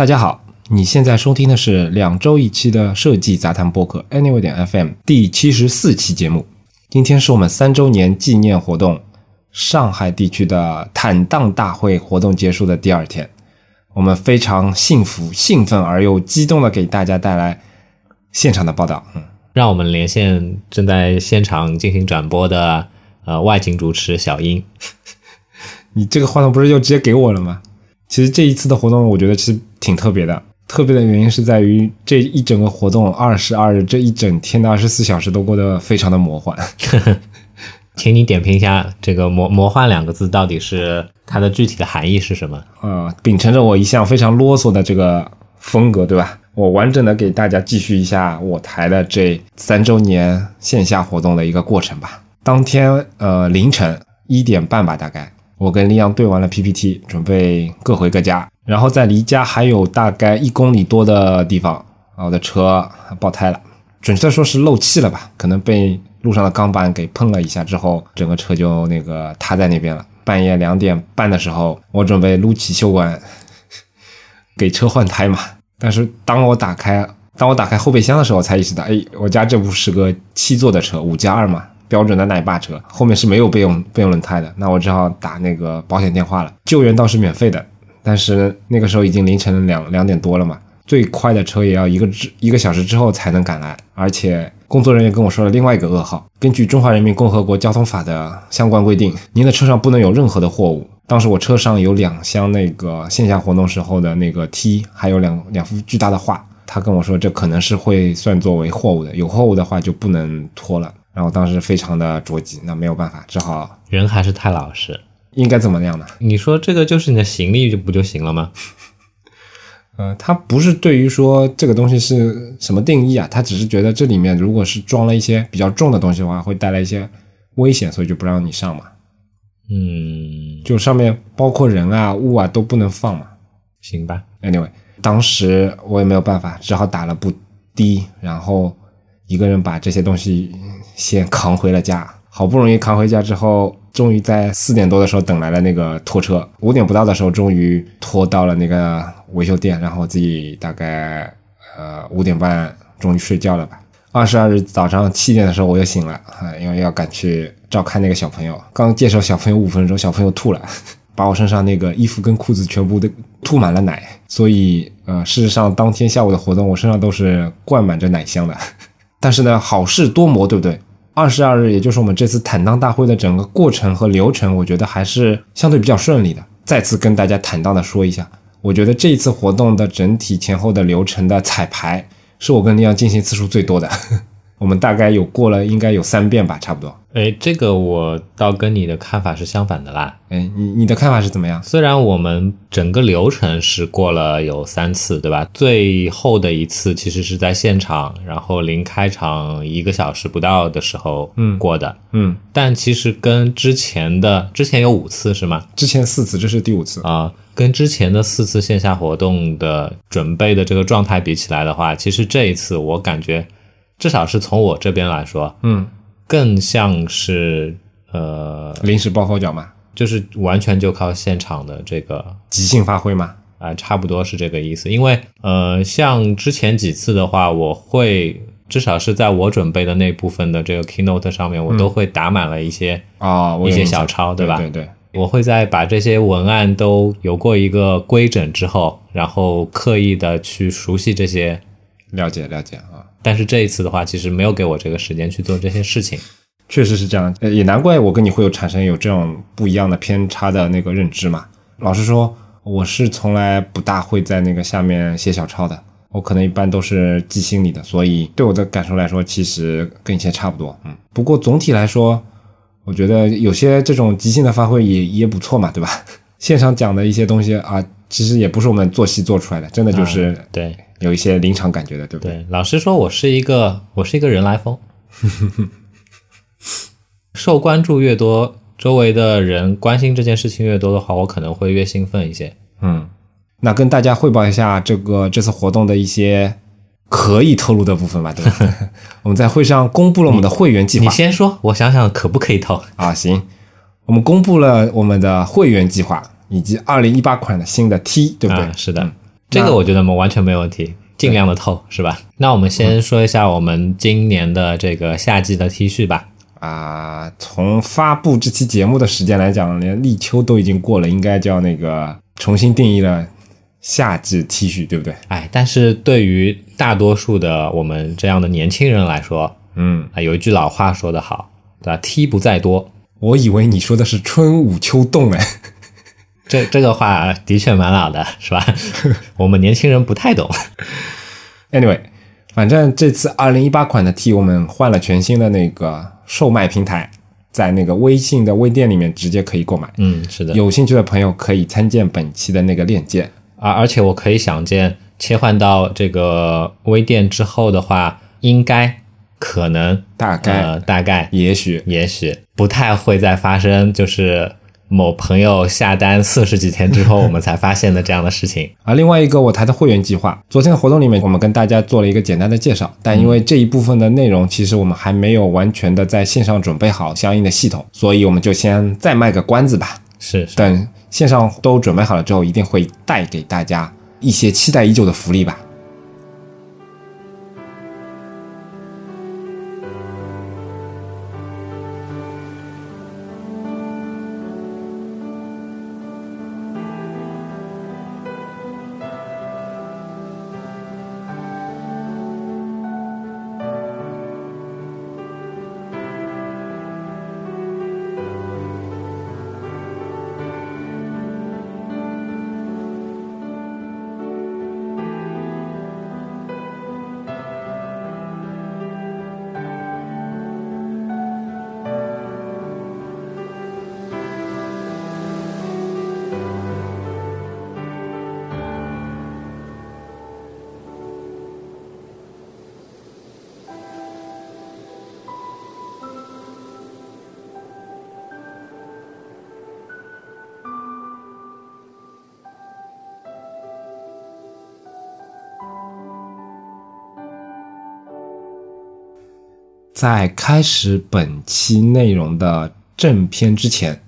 大家好，你现在收听的是两周一期的设计杂谈播客 Anyway 点 FM 第七十四期节目。今天是我们三周年纪念活动上海地区的坦荡大会活动结束的第二天，我们非常幸福、兴奋而又激动的给大家带来现场的报道。嗯，让我们连线正在现场进行转播的呃外景主持小英。你这个话筒不是就直接给我了吗？其实这一次的活动，我觉得其实挺特别的。特别的原因是在于这一整个活动二十二日这一整天的二十四小时都过得非常的魔幻。请你点评一下这个“魔魔幻”两个字到底是它的具体的含义是什么？呃，秉承着我一向非常啰嗦的这个风格，对吧？我完整的给大家继续一下我台的这三周年线下活动的一个过程吧。当天呃凌晨一点半吧，大概我跟丽阳对完了 PPT，准备各回各家。然后在离家还有大概一公里多的地方，我的车爆胎了，准确说是漏气了吧？可能被路上的钢板给碰了一下之后，整个车就那个塌在那边了。半夜两点半的时候，我准备撸起袖管给车换胎嘛。但是当我打开当我打开后备箱的时候，我才意识到，哎，我家这部是个七座的车，五加二嘛，标准的奶爸车，后面是没有备用备用轮胎的。那我只好打那个保险电话了，救援倒是免费的，但是那个时候已经凌晨两两点多了嘛，最快的车也要一个之一个小时之后才能赶来，而且工作人员跟我说了另外一个噩耗，根据《中华人民共和国交通法》的相关规定，您的车上不能有任何的货物。当时我车上有两箱那个线下活动时候的那个 T，还有两两幅巨大的画，他跟我说这可能是会算作为货物的，有货物的话就不能拖了。然后当时非常的着急，那没有办法，只好人还是太老实。应该怎么样呢？你说这个就是你的行李就不就行了吗？呃，他不是对于说这个东西是什么定义啊，他只是觉得这里面如果是装了一些比较重的东西的话，会带来一些危险，所以就不让你上嘛。嗯，就上面包括人啊、物啊都不能放嘛。行吧。Anyway，当时我也没有办法，只好打了部的，然后一个人把这些东西先扛回了家。好不容易扛回家之后，终于在四点多的时候等来了那个拖车。五点不到的时候，终于拖到了那个维修店，然后自己大概呃五点半终于睡觉了吧。二十二日早上七点的时候我又醒了啊，因为要赶去照看那个小朋友。刚介绍小朋友五分钟，小朋友吐了，把我身上那个衣服跟裤子全部都吐满了奶。所以呃，事实上当天下午的活动，我身上都是灌满着奶香的。但是呢，好事多磨，对不对？二十二日，也就是我们这次坦荡大会的整个过程和流程，我觉得还是相对比较顺利的。再次跟大家坦荡的说一下，我觉得这一次活动的整体前后的流程的彩排，是我跟李阳进行次数最多的。我们大概有过了，应该有三遍吧，差不多。哎，这个我倒跟你的看法是相反的啦。哎，你你的看法是怎么样？虽然我们整个流程是过了有三次，对吧？最后的一次其实是在现场，然后临开场一个小时不到的时候，嗯过的。嗯，但其实跟之前的之前有五次是吗？之前四次，这是第五次。啊、跟之前的四次线下活动的准备的这个状态比起来的话，其实这一次我感觉，至少是从我这边来说，嗯，更像是呃，临时抱佛脚嘛，就是完全就靠现场的这个即兴发挥嘛。啊、差不多是这个意思。因为呃，像之前几次的话，我会至少是在我准备的那部分的这个 keynote 上面，我都会打满了一些、啊、一些小抄，对吧？对对对，我会在把这些文案都有过一个规整之后，然后刻意的去熟悉这些。了解了解啊。但是这一次的话，其实没有给我这个时间去做这些事情。确实是这样，呃也难怪我跟你会有产生有这种不一样的偏差的那个认知嘛。老实说，我是从来不大会在那个下面写小抄的，我可能一般都是记心里的，所以对我的感受来说，其实跟以前差不多。嗯，不过总体来说，我觉得有些这种即兴的发挥也也不错嘛，对吧？现场讲的一些东西啊，其实也不是我们做戏做出来的，真的就是对有一些临场感觉的，对不对？对，老实说，我是一个我是一个人来疯，受关注越多，周围的人关心这件事情越多的话，我可能会越兴奋一些。嗯，那跟大家汇报一下这个这次活动的一些可以透露的部分吧，对吧？我们在会上公布了我们的会员计划你划先说，我想想可不可以透。啊，行，我们公布了我们的会员计划以及二零一八款的新的 T，对不对？啊是的嗯这个我觉得我们完全没有问题，尽量的透是吧？那我们先说一下我们今年的这个夏季的 T 恤吧。啊，从发布这期节目的时间来讲，连立秋都已经过了，应该叫那个重新定义了夏季 T 恤，对不对？哎，但是对于大多数的我们这样的年轻人来说，嗯，啊，有一句老话说得好，对吧？T 不在多，我以为你说的是春捂秋冻哎，这这个话的确蛮老的，是吧？我们年轻人不太懂。Anyway，反正这次二零一八款的 T 我们换了全新的那个售卖平台，在那个微信的微店里面直接可以购买。嗯，是的。有兴趣的朋友可以参见本期的那个链接。而而且我可以想见，切换到这个微店之后的话，应该可能大概呃大概也许也许不太会再发生，就是某朋友下单四十几天之后，我们才发现的这样的事情。而 另外一个我台的会员计划，昨天的活动里面我们跟大家做了一个简单的介绍，但因为这一部分的内容其实我们还没有完全的在线上准备好相应的系统，所以我们就先再卖个关子吧。是是，等线上都准备好了之后，一定会带给大家一些期待已久的福利吧。在开始本期内容的正片之前，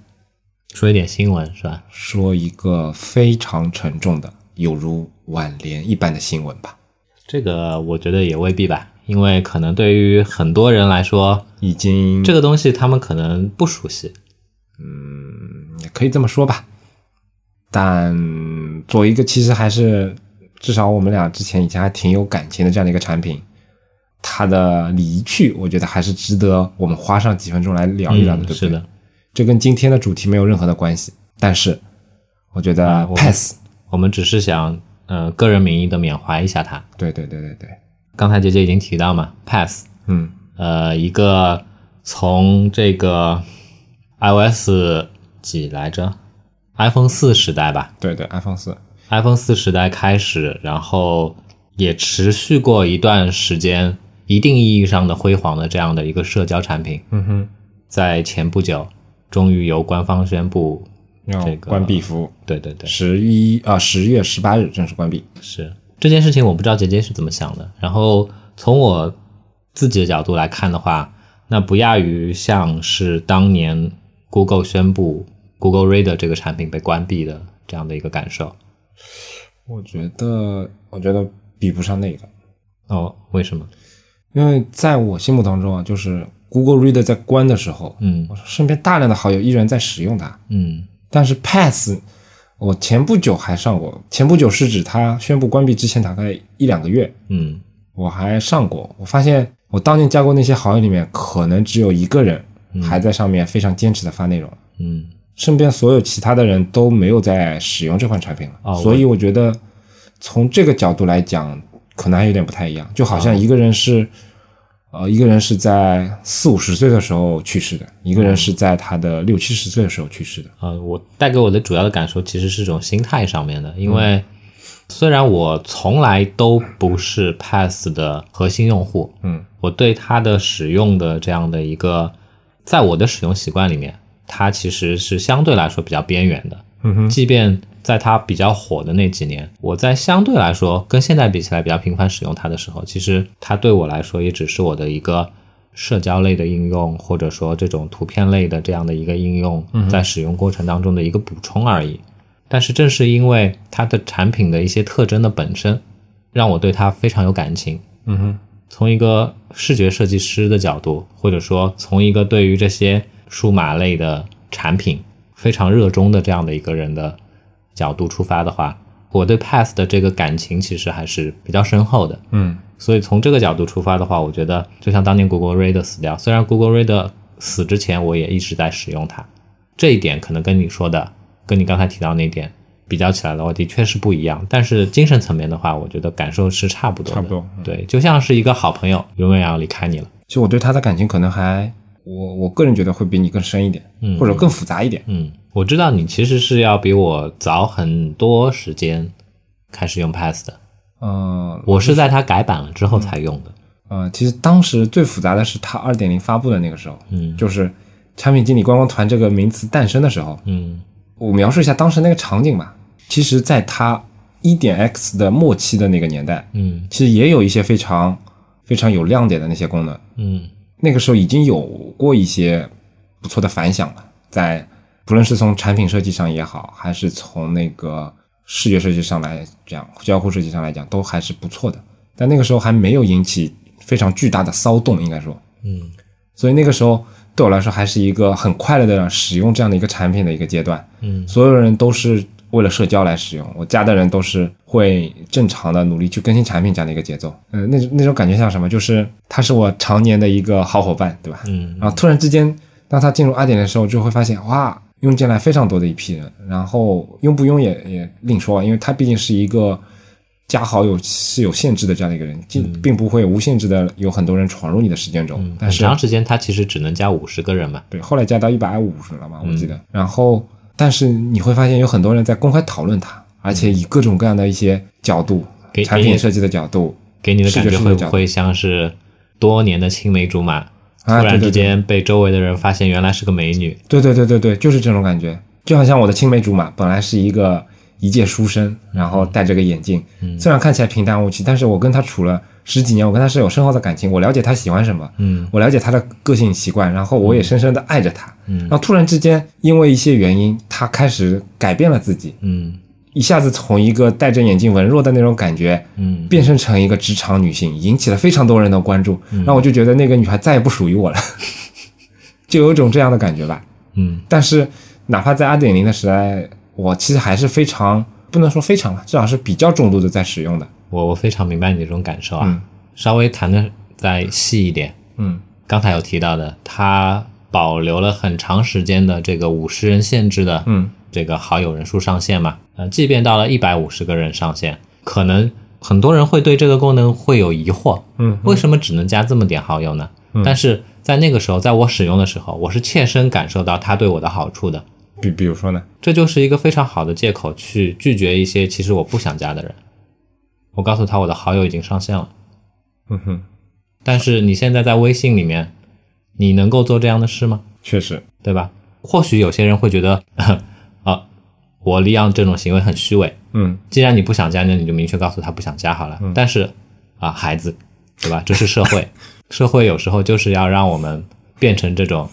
说一点新闻是吧？说一个非常沉重的，有如挽联一般的新闻吧。这个我觉得也未必吧，因为可能对于很多人来说，已经这个东西他们可能不熟悉。嗯也可以这么说吧。但作为一个其实还是至少我们俩之前以前还挺有感情的这样的一个产品，它的离去，我觉得还是值得我们花上几分钟来聊一聊的，嗯对不对？是的，这跟今天的主题没有任何的关系，但是我觉得啊我们 pass，、我们只是想呃个人名义的缅怀一下他。对对对对对，刚才姐姐已经提到嘛，Pass，嗯，呃，一个从这个 iOS 几来着，iPhone 四时代吧。对对，iPhone 四，，iPhone 四时代开始，然后也持续过一段时间，一定意义上的辉煌的这样的一个社交产品，嗯哼，在前不久，终于由官方宣布，要这个关闭服务，对对对，十一啊十月十八日正式关闭。是这件事情，我不知道杰杰是怎么想的。然后从我自己的角度来看的话，那不亚于像是当年 Google 宣布 Google Reader 这个产品被关闭的这样的一个感受。我觉得，我觉得比不上那个，哦，为什么？因为在我心目当中啊，就是 Google Reader 在关的时候，嗯。我身边大量的好友依然在使用它，嗯。但是 Pass，我前不久还上过，前不久是指它宣布关闭之前大概一两个月，嗯。我还上过，我发现我当年加过那些好友里面，可能只有一个人还在上面非常坚持的发内容，嗯。身边所有其他的人都没有在使用这款产品了，哦所以我觉得从这个角度来讲，可能还有点不太一样，就好像一个人是。呃，一个人是在四五十岁的时候去世的，一个人是在他的六七十岁的时候去世的。呃，我带给我的主要的感受其实是这种心态上面的，因为虽然我从来都不是 Pass 的核心用户，嗯，我对它的使用的这样的一个，在我的使用习惯里面，它其实是相对来说比较边缘的。嗯哼，即便在它比较火的那几年，我在相对来说跟现在比起来比较频繁使用它的时候，其实它对我来说也只是我的一个社交类的应用，或者说这种图片类的这样的一个应用，在使用过程当中的一个补充而已。但是正是因为它的产品的一些特征的本身，让我对它非常有感情。嗯哼，从一个视觉设计师的角度，或者说从一个对于这些数码类的产品非常热衷的这样的一个人的角度出发的话，我对 Pass 的这个感情其实还是比较深厚的。嗯所以从这个角度出发的话，我觉得就像当年 Google Reader 死掉，虽然 Google Reader 死之前我也一直在使用它，这一点可能跟你说的，跟你刚才提到那点比较起来的话，的确是不一样。但是精神层面的话，我觉得感受是差不多的。差不多嗯对，就像是一个好朋友永远要离开你了。其实我对他的感情可能还，我我个人觉得会比你更深一点，嗯或者更复杂一点。嗯，我知道你其实是要比我早很多时间开始用 Pass 的，嗯我是在它改版了之后才用的。呃，其实当时最复杂的是它二点零发布的那个时候，嗯就是产品经理观光团这个名词诞生的时候。嗯我描述一下当时那个场景吧。其实，在它一点 X 的末期的那个年代，嗯其实也有一些非常非常有亮点的那些功能。嗯那个时候已经有过一些不错的反响了，在不论是从产品设计上也好，还是从那个视觉设计上来讲，交互设计上来讲，都还是不错的。但那个时候还没有引起非常巨大的骚动，应该说，嗯所以那个时候对我来说还是一个很快乐的使用这样的一个产品的一个阶段。嗯所有人都是为了社交来使用，我加的人都是会正常的努力去更新产品这样的一个节奏。嗯、那那种感觉像什么？就是他是我常年的一个好伙伴，对吧？嗯然后突然之间，当他进入二点零的时候，就会发现哇，用进来非常多的一批人，然后用不用也也另说，因为他毕竟是一个加好友是有限制的这样的一个人，并并不会无限制的有很多人闯入你的时间中。但是很长时间他其实只能加五十个人嘛。对，后来加到一百五十了嘛，我记得。然后，但是你会发现有很多人在公开讨论它，而且以各种各样的一些角度给，产品设计的角度，给你的感觉会不会像是多年的青梅竹马，突然之间被周围的人发现原来是个美女？对对对对对，就是这种感觉，就好像我的青梅竹马本来是一个一介书生，然后戴着个眼镜，虽然看起来平淡无奇，但是我跟他处了十几年，我跟他是有深厚的感情，我了解他喜欢什么，嗯。我了解他的个性习惯，然后我也深深的爱着他，嗯。然后突然之间因为一些原因，他开始改变了自己，嗯。一下子从一个戴着眼镜文弱的那种感觉，嗯。变身成一个职场女性，引起了非常多人的关注，然后我就觉得那个女孩再也不属于我了，就有一种这样的感觉吧。嗯。但是哪怕在二点零的时代，我其实还是非常不能说非常吧，至少是比较重度的在使用的。我我非常明白你这种感受啊。嗯稍微谈的再细一点，嗯刚才有提到的，它保留了很长时间的这个五十人限制的嗯这个好友人数上限嘛。呃，即便到了一百五十个人上限，可能很多人会对这个功能会有疑惑，嗯，为什么只能加这么点好友呢？但是在那个时候，在我使用的时候，我是切身感受到它对我的好处的。比比如说呢？这就是一个非常好的借口去拒绝一些其实我不想加的人。我告诉他我的好友已经上线了，嗯哼，但是你现在在微信里面，你能够做这样的事吗？确实，对吧？或许有些人会觉得，啊，我利用这种行为很虚伪。嗯既然你不想加，那你就明确告诉他不想加好了。但是啊，孩子，对吧？这是社会，社会有时候就是要让我们变成这种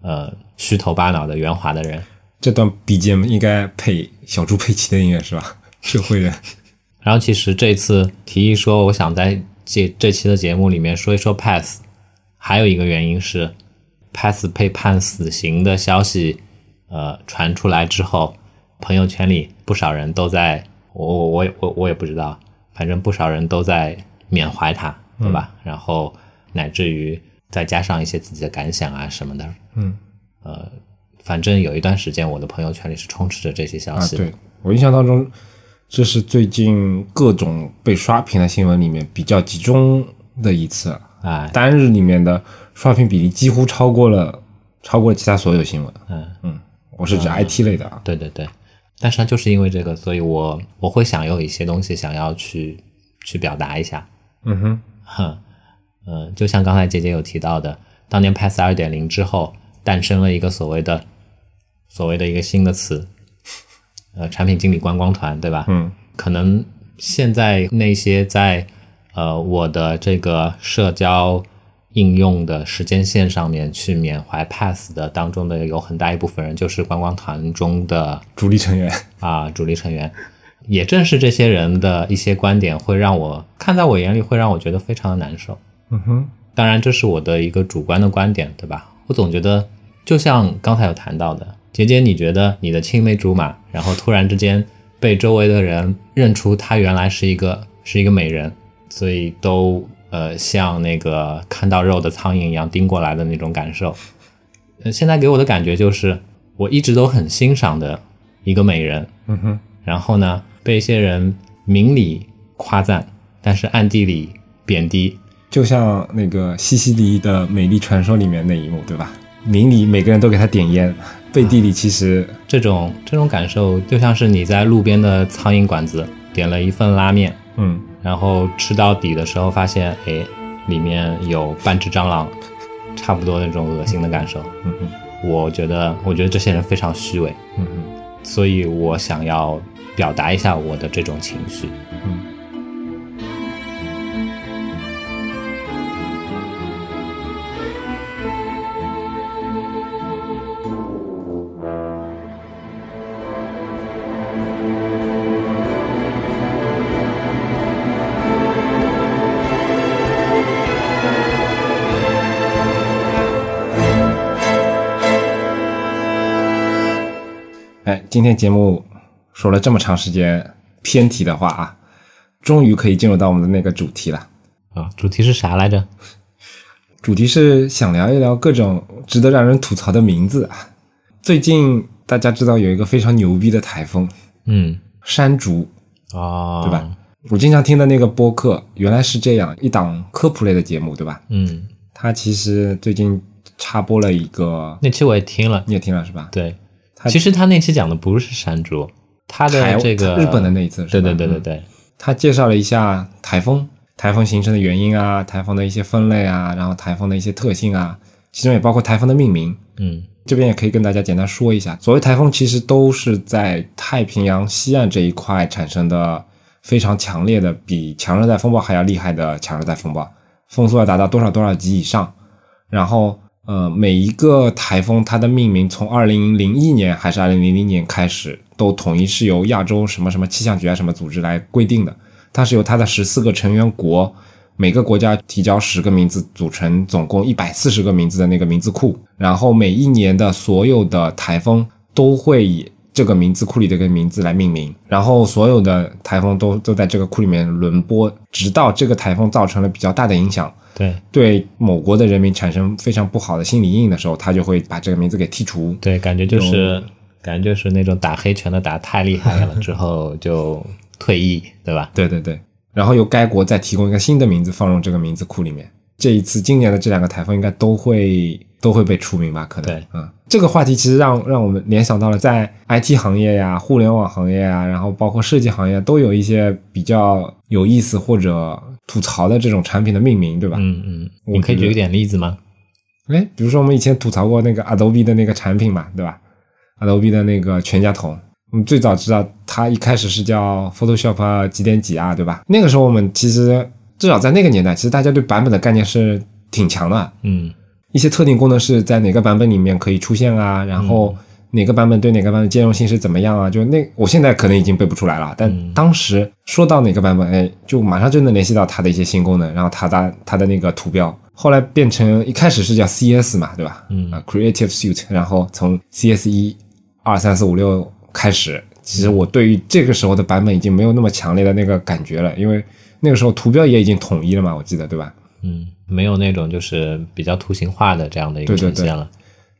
呃虚头巴脑的圆滑的人。这段 BGM 应该配小猪佩奇的音乐是吧？社会人，然后其实这次提议说，我想在这这期的节目里面说一说 Pass，还有一个原因是 Pass 被判死刑的消息，呃传出来之后，朋友圈里不少人都在，我我我也我我也不知道，反正不少人都在缅怀他，对吧？然后乃至于再加上一些自己的感想啊什么的，嗯呃，反正有一段时间我的朋友圈里是充斥着这些消啊，息的。对我印象当中，这是最近各种被刷屏的新闻里面比较集中的一次，哎，单日里面的刷屏比例几乎超过了超过了其他所有新闻。嗯。嗯，我是指 IT 类的啊。对对对，但是呢，就是因为这个，所以我我会想有一些东西想要去去表达一下。嗯哼，哼，嗯、就像刚才姐姐有提到的，当年 Pass 二点零之后，诞生了一个所谓的所谓的一个新的词，呃，产品经理观光团，对吧？嗯可能现在那些在呃我的这个社交应用的时间线上面去缅怀 pass 的当中的有很大一部分人就是观光团中的主力成员，啊主力成员。也正是这些人的一些观点，会让我看在我眼里，会让我觉得非常的难受。嗯哼，当然，这是我的一个主观的观点，对吧？我总觉得，就像刚才有谈到的，杰杰，你觉得你的青梅竹马，然后突然之间被周围的人认出她原来是一个是一个美人，所以都呃像那个看到肉的苍蝇一样盯过来的那种感受。呃，现在给我的感觉就是，我一直都很欣赏的一个美人，嗯哼，然后呢，被一些人明里夸赞，但是暗地里贬低。就像那个西西里的美丽传说里面那一幕，对吧？明里每个人都给他点烟，背地里其实这种这种感受，就像是你在路边的苍蝇馆子点了一份拉面，嗯，然后吃到底的时候发现，哎，里面有半只蟑螂，差不多那种恶心的感受。嗯嗯，我觉得，我觉得这些人非常虚伪，嗯嗯，所以我想要表达一下我的这种情绪。嗯。今天节目说了这么长时间偏题的话啊，终于可以进入到我们的那个主题了。啊，主题是啥来着？主题是想聊一聊各种值得让人吐槽的名字啊。最近大家知道有一个非常牛逼的台风嗯，山竹，哦，对吧？？我经常听的那个播客原来是这样一档科普类的节目，对吧？嗯，它其实最近插播了一个，那期我也听了，你也听了是吧？对，他其实他那期讲的不是山竹，他台的这个日本的那一次是吧，对对对对嗯对，他介绍了一下台风，台风形成的原因啊，台风的一些分类啊，然后台风的一些特性啊，其中也包括台风的命名。嗯这边也可以跟大家简单说一下，所谓台风其实都是在太平洋西岸这一块产生的非常强烈的，比强热带风暴还要厉害的强热带风暴，风速要达到多少多少级以上。然后，呃，每一个台风它的命名从二零零一年还是二零零零年开始，都统一是由亚洲什么什么气象局啊什么组织来规定的，它是由它的十四个成员国。每个国家提交十个名字，组成总共一百四十个名字的那个名字库。然后每一年的所有的台风都会以这个名字库里的一个名字来命名，然后所有的台风都都在这个库里面轮播，直到这个台风造成了比较大的影响，对对某国的人民产生非常不好的心理阴影的时候，他就会把这个名字给剔除。对，感觉就是感觉就是那种打黑拳的打太厉害了之后就退役，对吧？对对对，然后由该国再提供一个新的名字放入这个名字库里面。这一次今年的这两个台风应该都会都会被除名吧？可能对，嗯，这个话题其实让让我们联想到了在 IT 行业呀、互联网行业呀，然后包括设计行业都有一些比较有意思或者吐槽的这种产品的命名，对吧？嗯嗯，我可以举个点例子吗？哎，比如说我们以前吐槽过那个 Adobe 的那个产品嘛，对吧？Adobe 的那个全家桶，我们最早知道它一开始是叫 Photoshop 几点几啊，对吧？那个时候我们其实至少在那个年代，其实大家对版本的概念是挺强的，嗯一些特定功能是在哪个版本里面可以出现啊，然后哪个版本对哪个版本兼容性是怎么样啊？就那我现在可能已经背不出来了，但当时说到哪个版本，哎，就马上就能联系到它的一些新功能，然后它的它的那个图标，后来变成一开始是叫 CS 嘛，对吧？嗯啊，Creative Suite，然后从 CS 一、二、三、四、五、六开始，其实我对于这个时候的版本已经没有那么强烈的那个感觉了，因为那个时候图标也已经统一了嘛，我记得对吧？嗯，没有那种就是比较图形化的这样的一个对对对。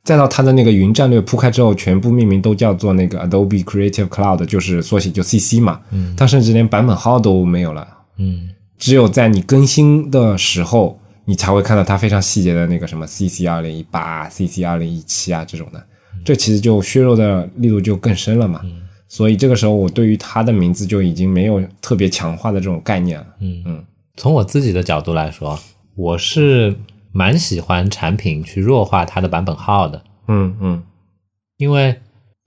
再到它的那个云战略铺开之后，全部命名都叫做那个 Adobe Creative Cloud，就是缩写就 CC 嘛。嗯，它甚至连版本号都没有了，嗯只有在你更新的时候，你才会看到它非常细节的那个什么 CC 二零一八、CC 二零一七啊这种的。这其实就削弱的力度就更深了嘛。所以这个时候，我对于它的名字就已经没有特别强化的这种概念了。嗯嗯，从我自己的角度来说，我是蛮喜欢产品去弱化它的版本号的，嗯嗯因为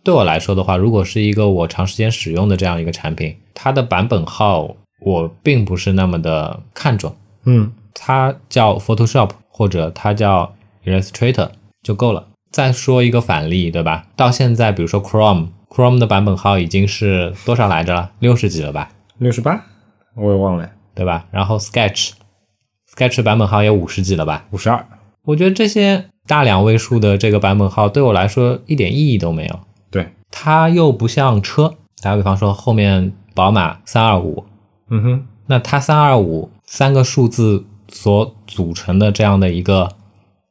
对我来说的话，如果是一个我长时间使用的这样一个产品，它的版本号我并不是那么的看重。嗯它叫 Photoshop，或者它叫 Illustrator 就够了。再说一个反例，对吧？到现在，比如说 Chrome，Chrome 的版本号已经是多少来着了？六十几了吧？六十八，我也忘了，对吧？然后 Sketch，Sketch 版本号也五十几了吧？五十二。我觉得这些大两位数的这个版本号对我来说一点意义都没有。对，它又不像车，打个比方说后面宝马三二五，嗯哼，那它三二五三个数字所组成的这样的一个，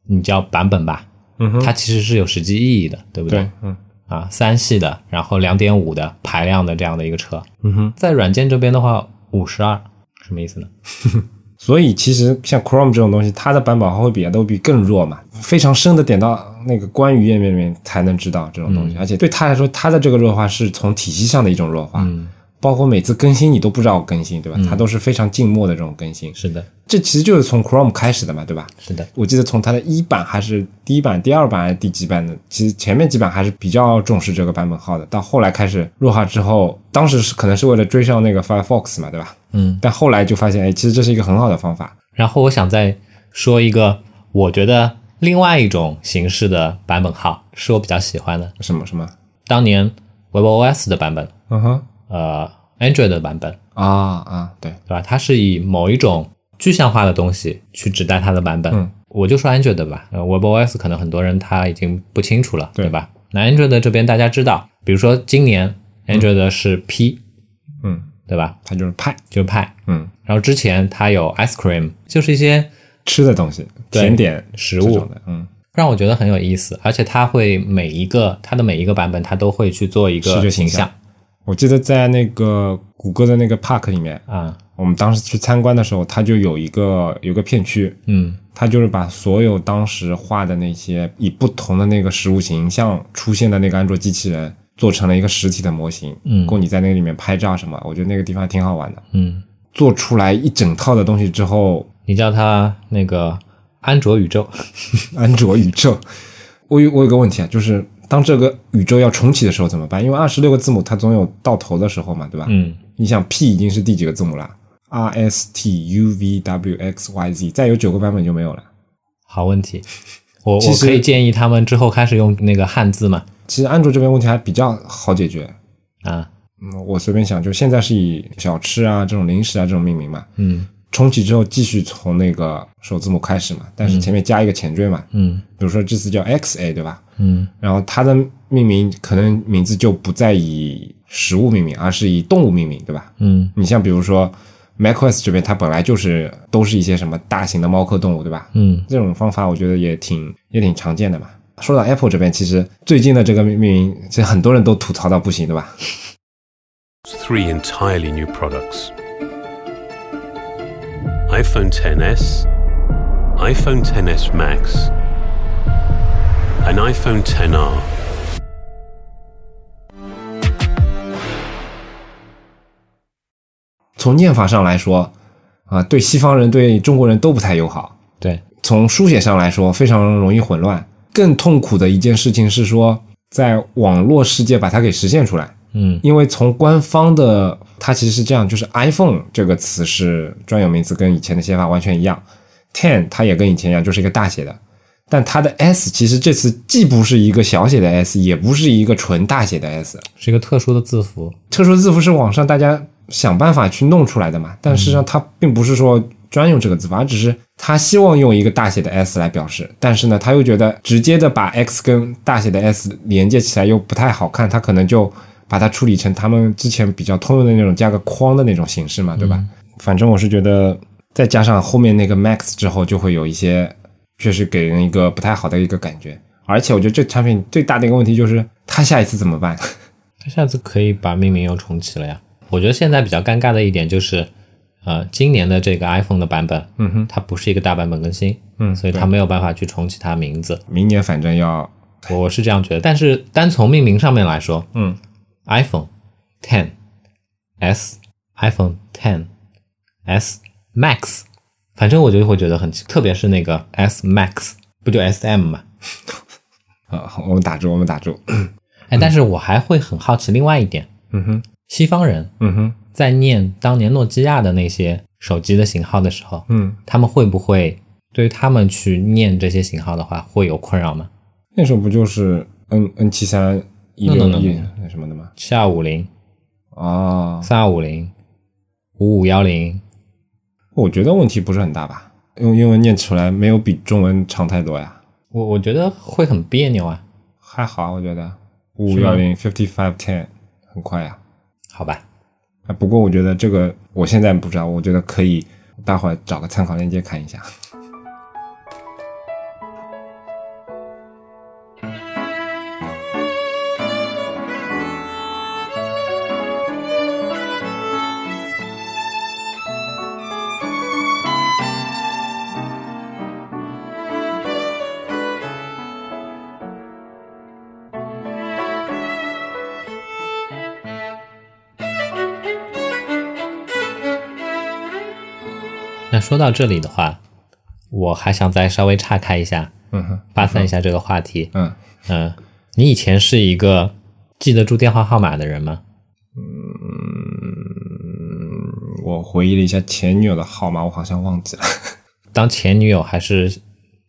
你叫版本吧，嗯哼，它其实是有实际意义的，对不对，嗯啊，三系的，然后两点五的排量的这样的一个车，嗯哼，在软件这边的话，五十二什么意思呢？所以其实像 Chrome 这种东西，它的版本号会比 Adobe 更弱嘛，非常深的点到那个关于页面里面才能知道这种东西，而且对他来说，他的这个弱化是从体系上的一种弱化。嗯，包括每次更新你都不知道更新，对吧？它都是非常静默的这种更新。是的，这其实就是从 Chrome 开始的嘛，对吧？是的，我记得从它的一版还是第一版、第二版还是第几版的，其实前面几版还是比较重视这个版本号的。到后来开始弱化之后，当时是可能是为了追上那个 Firefox 嘛，对吧？嗯，但后来就发现，哎，其实这是一个很好的方法。然后我想再说一个，我觉得另外一种形式的版本号是我比较喜欢的。什么什么？当年 WebOS 的版本，嗯哼，呃，Android 的版本，啊啊，对，对吧？它是以某一种具象化的东西去指代它的版本。嗯我就说 Android 的吧，呃，WebOS 可能很多人他已经不清楚了，对对吧？那 Android 这边大家知道，比如说今年 Android 是 P，、嗯，对吧？它就是派，就是派，嗯，然后之前它有 Ice Cream，就是一些吃的东西，甜点食物。的，嗯，让我觉得很有意思，而且它会每一个它的每一个版本，它都会去做一个视觉形象。我记得在那个谷歌的那个 Park 里面，啊，我们当时去参观的时候，它就有一个有个片区，嗯。它就是把所有当时画的那些以不同的那个实物形象出现的那个安卓机器人，做成了一个实体的模型，嗯供你在那个里面拍照什么。我觉得那个地方挺好玩的。嗯，做出来一整套的东西之后，你叫它那个安卓宇宙，安卓宇宙，我有我有个问题啊，就是当这个宇宙要重启的时候怎么办？因为二十六个字母它总有到头的时候嘛，对吧？嗯你想 P 已经是第几个字母了？R S T U V W X Y Z，再有九个版本就没有了。好问题。我我可以建议他们之后开始用那个汉字嘛？其实安卓这边问题还比较好解决。啊，嗯，我随便想，就现在是以小吃啊这种零食啊这种命名嘛，嗯重启之后继续从那个首字母开始嘛，但是前面加一个前缀嘛，嗯比如说这次叫 X A 对吧？嗯然后它的命名可能名字就不再以食物命名，而是以动物命名，对吧？嗯你像比如说 macOS 这边，它本来就是都是一些什么大型的猫科动物，对吧？嗯这种方法我觉得也挺也挺常见的嘛。说到 Apple 这边，其实最近的这个命名，其实很多人都吐槽到不行，对吧？three entirely new products iPhone XS, iPhone XS Max, and iPhone XR. 从念法上来说，啊，对西方人对中国人都不太友好。对，从书写上来说，非常容易混乱。更痛苦的一件事情是说，在网络世界把它给实现出来。嗯因为从官方的，它其实是这样，就是 iPhone 这个词是专有名词，跟以前的写法完全一样。Ten 它也跟以前一样，就是一个大写的，但它的 S 其实这次既不是一个小写的 S，也不是一个纯大写的 S。是一个特殊的字符。特殊字符是网上大家想办法去弄出来的嘛，但事实上它并不是说专用这个字法，而只是他希望用一个大写的 S 来表示，但是呢，他又觉得直接的把 X 跟大写的 S 连接起来又不太好看，他可能就把它处理成他们之前比较通用的那种加个框的那种形式嘛，对吧？反正我是觉得，再加上后面那个 Max 之后，就会有一些确实给人一个不太好的一个感觉。而且我觉得这产品最大的一个问题就是，它下一次怎么办？他下次可以把命名又重启了呀。我觉得现在比较尴尬的一点就是，呃，今年的这个 iPhone 的版本，嗯哼，它不是一个大版本更新，嗯所以它没有办法去重启它名字。明年反正要，我我是这样觉得，但是单从命名上面来说嗯，，iPhone Ten S、iPhone Ten S Max，反正我就会觉得很奇，特别是那个 S Max，不就 SM 吗？啊，我们打住，我们打住。哎，但是我还会很好奇另外一点，嗯哼，西方人嗯哼，在念当年诺基亚的那些手机的型号的时候，嗯，他们会不会对于他们去念这些型号的话，会有困扰吗？那时候不就是 N N 七三一 no, 一那什么的吗？七二五零、啊，三二五零、五五幺零，我觉得问题不是很大吧，用英文念出来没有比中文长太多呀，我我觉得会很别扭啊。还好我觉得五五幺零 fifty five ten 很快呀。好吧，啊，不过我觉得这个我现在不知道，我觉得可以，待会找个参考链接看一下。那说到这里的话，我还想再稍微岔开一下，嗯哼，发散一下这个话题。嗯，嗯，你以前是一个记得住电话号码的人吗？嗯我回忆了一下前女友的号码，我好像忘记了。当前女友还是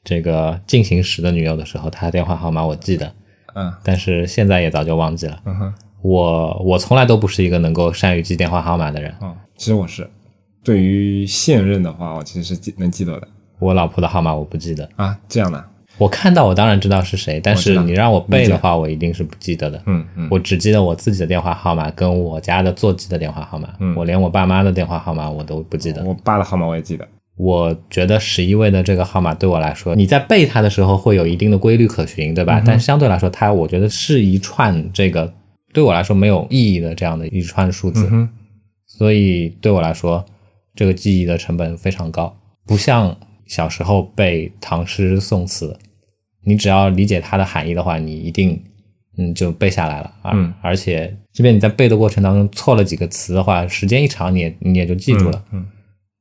这个进行时的女友的时候，她的电话号码我记得，嗯但是现在也早就忘记了。嗯哼，我我从来都不是一个能够善于记电话号码的人，嗯，其实我是对于现任的话，我其实是记能记得的我老婆的号码我不记得。啊。这样的，我看到我当然知道是谁，但是你让我背的话，我一定是不记得的。嗯嗯，我只记得我自己的电话号码跟我家的座机的电话号码，嗯我连我爸妈的电话号码我都不记得。我爸的号码我也记得。我觉得十一位的这个号码对我来说，你在背它的时候会有一定的规律可循，对嗯吧？但相对来说，它我觉得是一串这个对我来说没有意义的这样的一串数字，嗯，所以对我来说，这个记忆的成本非常高，不像小时候背唐诗宋词，你只要理解它的含义的话，你一定嗯就背下来了啊。嗯而且，即便你在背的过程当中错了几个词的话，时间一长，你也你也就记住了。嗯，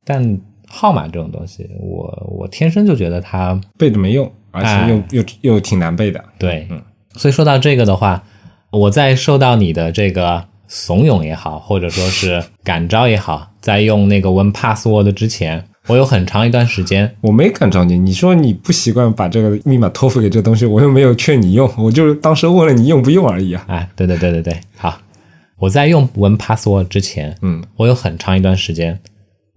但号码这种东西，我我天生就觉得它背着没用，而且又、又又挺难背的。对，嗯所以说到这个的话，我在受到你的这个怂恿也好，或者说是感召也好，在用那个 One Password 之前，我有很长一段时间，我没感召你，你说你不习惯把这个密码托付给这个东西，我又没有劝你用，我就是当时问了你用不用而已啊。哎，对对对对对，好，我在用 One Password 之前，嗯，我有很长一段时间，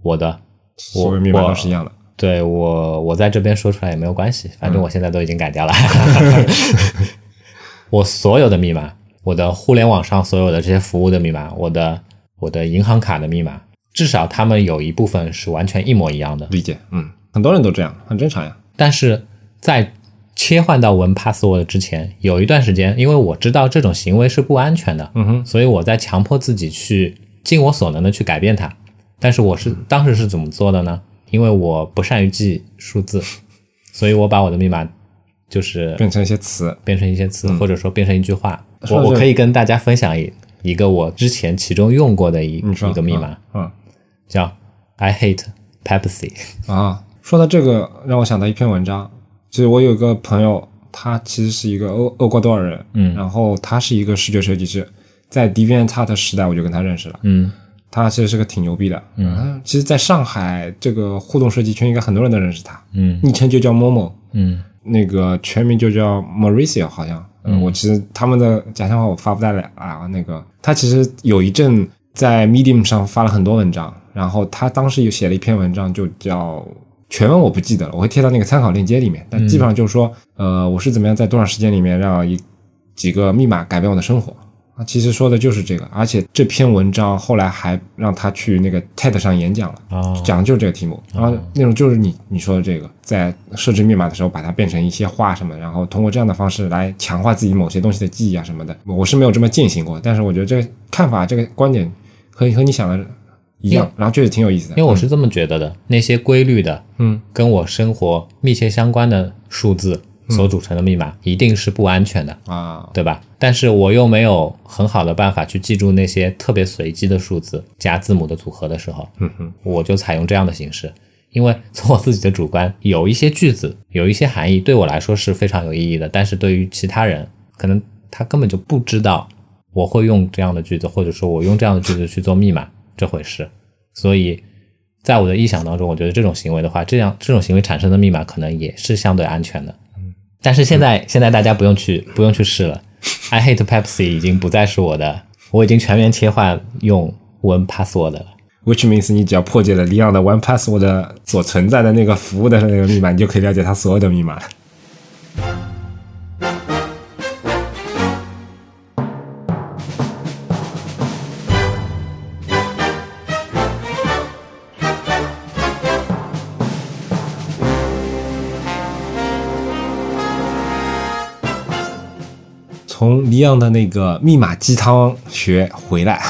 我的所有密码都是一样的。对我，我在这边说出来也没有关系，反正我现在都已经改掉了。我所有的密码，我的互联网上所有的这些服务的密码，我的我的银行卡的密码，至少他们有一部分是完全一模一样的。理解，嗯，很多人都这样，很正常呀。但是在切换到文 password 之前，有一段时间，因为我知道这种行为是不安全的，嗯哼，所以我在强迫自己去尽我所能的去改变它。但是我是当时是怎么做的呢？因为我不善于记数字，所以我把我的密码就是变成一些词，变成一些词，或者说变成一句话。我我可以跟大家分享一一个我之前其中用过的一一个密码，嗯，叫 I hate Pepsi。嗯啊，说到这个，让我想到一篇文章。就是我有个朋友，他其实是一个厄厄瓜多尔人，嗯。然后他是一个视觉设计师，在 DeviantArt 时代我就跟他认识了。嗯。他其实是个挺牛逼的，嗯，其实在上海这个互动设计圈，应该很多人都认识他，嗯。昵称就叫 Momo，嗯。那个全名就叫 Mauricio，好像。嗯，我其实他们的假象话我发不带来啊。那个他其实有一阵在 Medium 上发了很多文章，然后他当时有写了一篇文章，就叫全文我不记得了，我会贴到那个参考链接里面。但基本上就是说，呃，我是怎么样在多长时间里面让一几个密码改变我的生活啊？其实说的就是这个，而且这篇文章后来还让他去那个 TED 上演讲了。哦讲的就是这个题目，然后内容就是你你说的这个，在设置密码的时候把它变成一些话什么，然后通过这样的方式来强化自己某些东西的记忆啊什么的。我是没有这么践行过，但是我觉得这个看法、这个观点和和你想的一样，然后确实挺有意思的。因为我是这么觉得的，那些规律的，嗯，跟我生活密切相关的数字所组成的密码，一定是不安全的，啊，对吧？但是我又没有很好的办法去记住那些特别随机的数字加字母的组合的时候，嗯哼，我就采用这样的形式。因为从我自己的主观，有一些句子，有一些含义对我来说是非常有意义的，但是对于其他人，可能他根本就不知道我会用这样的句子，或者说我用这样的句子去做密码这回事。所以在我的臆想当中，我觉得这种行为的话，这样这种行为产生的密码可能也是相对安全的。但是现在、现在大家不用去不用去试了，I hate Pepsi 已经不再是我的，我已经全面切换用 One Password 了。Which means 你只要破解了 Leon 的 One Password 所存在的那个服务的那个密码，你就可以了解他所有的密码了。从 Leon 的那个密码鸡汤学回来，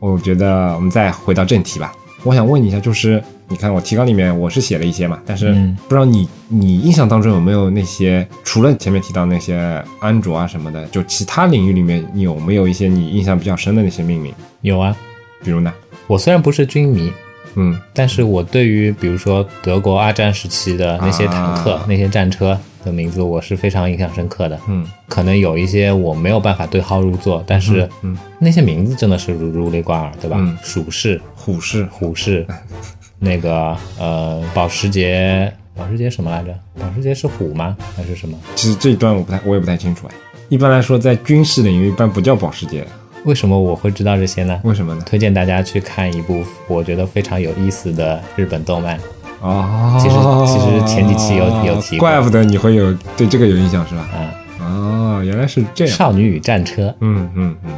我觉得我们再回到正题吧。我想问你一下，就是你看我提纲里面我是写了一些嘛，但是嗯不知道你你印象当中有没有那些除了前面提到那些安卓啊什么的，就其他领域里面你有没有一些你印象比较深的那些命名？有啊，比如呢？我虽然不是军迷，嗯但是我对于比如说德国二战时期的那些坦克、啊那些战车的名字，我是非常印象深刻的。嗯可能有一些我没有办法对号入座，但是嗯那些名字真的是如如雷贯耳，对吧？嗯鼠式、虎式虎式，那个呃，保时捷，保时捷什么来着？保时捷是虎吗？还是什么？其实这一段我不太我也不太清楚哎。一般来说，在军事领域一般不叫保时捷，为什么我会知道这些呢？为什么呢？推荐大家去看一部我觉得非常有意思的日本动漫，哦，其实其实前几期有有提过怪不得你会有对这个有印象是吧？啊，哦，原来是这样。少女与战车》。嗯嗯嗯，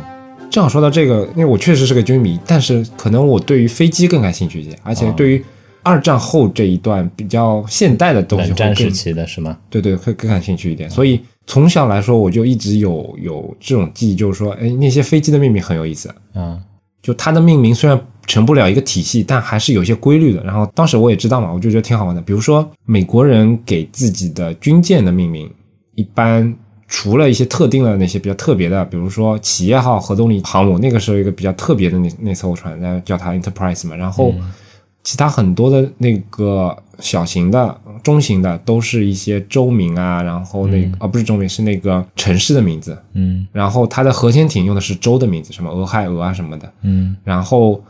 正好说到这个，因为我确实是个军迷，但是可能我对于飞机更感兴趣一些，而且对于二战后这一段比较现代的东西冷战时期的是吗？对对，会更感兴趣一点。所以从小来说，我就一直有有这种记忆，就是说，哎，那些飞机的命名很有意思。嗯就它的命名虽然成不了一个体系，但还是有一些规律的。然后当时我也知道嘛，我就觉得挺好玩的。比如说美国人给自己的军舰的命名，一般除了一些特定的那些比较特别的，比如说企业号核动力航母，那个时候一个比较特别的那那艘船，叫它 Enterprise 嘛。然后其他很多的那个小型的、中型的，都是一些州名啊，然后那个、啊不是州名，是那个城市的名字。嗯然后它的核潜艇用的是州的名字，什么俄亥俄啊什么的。嗯然后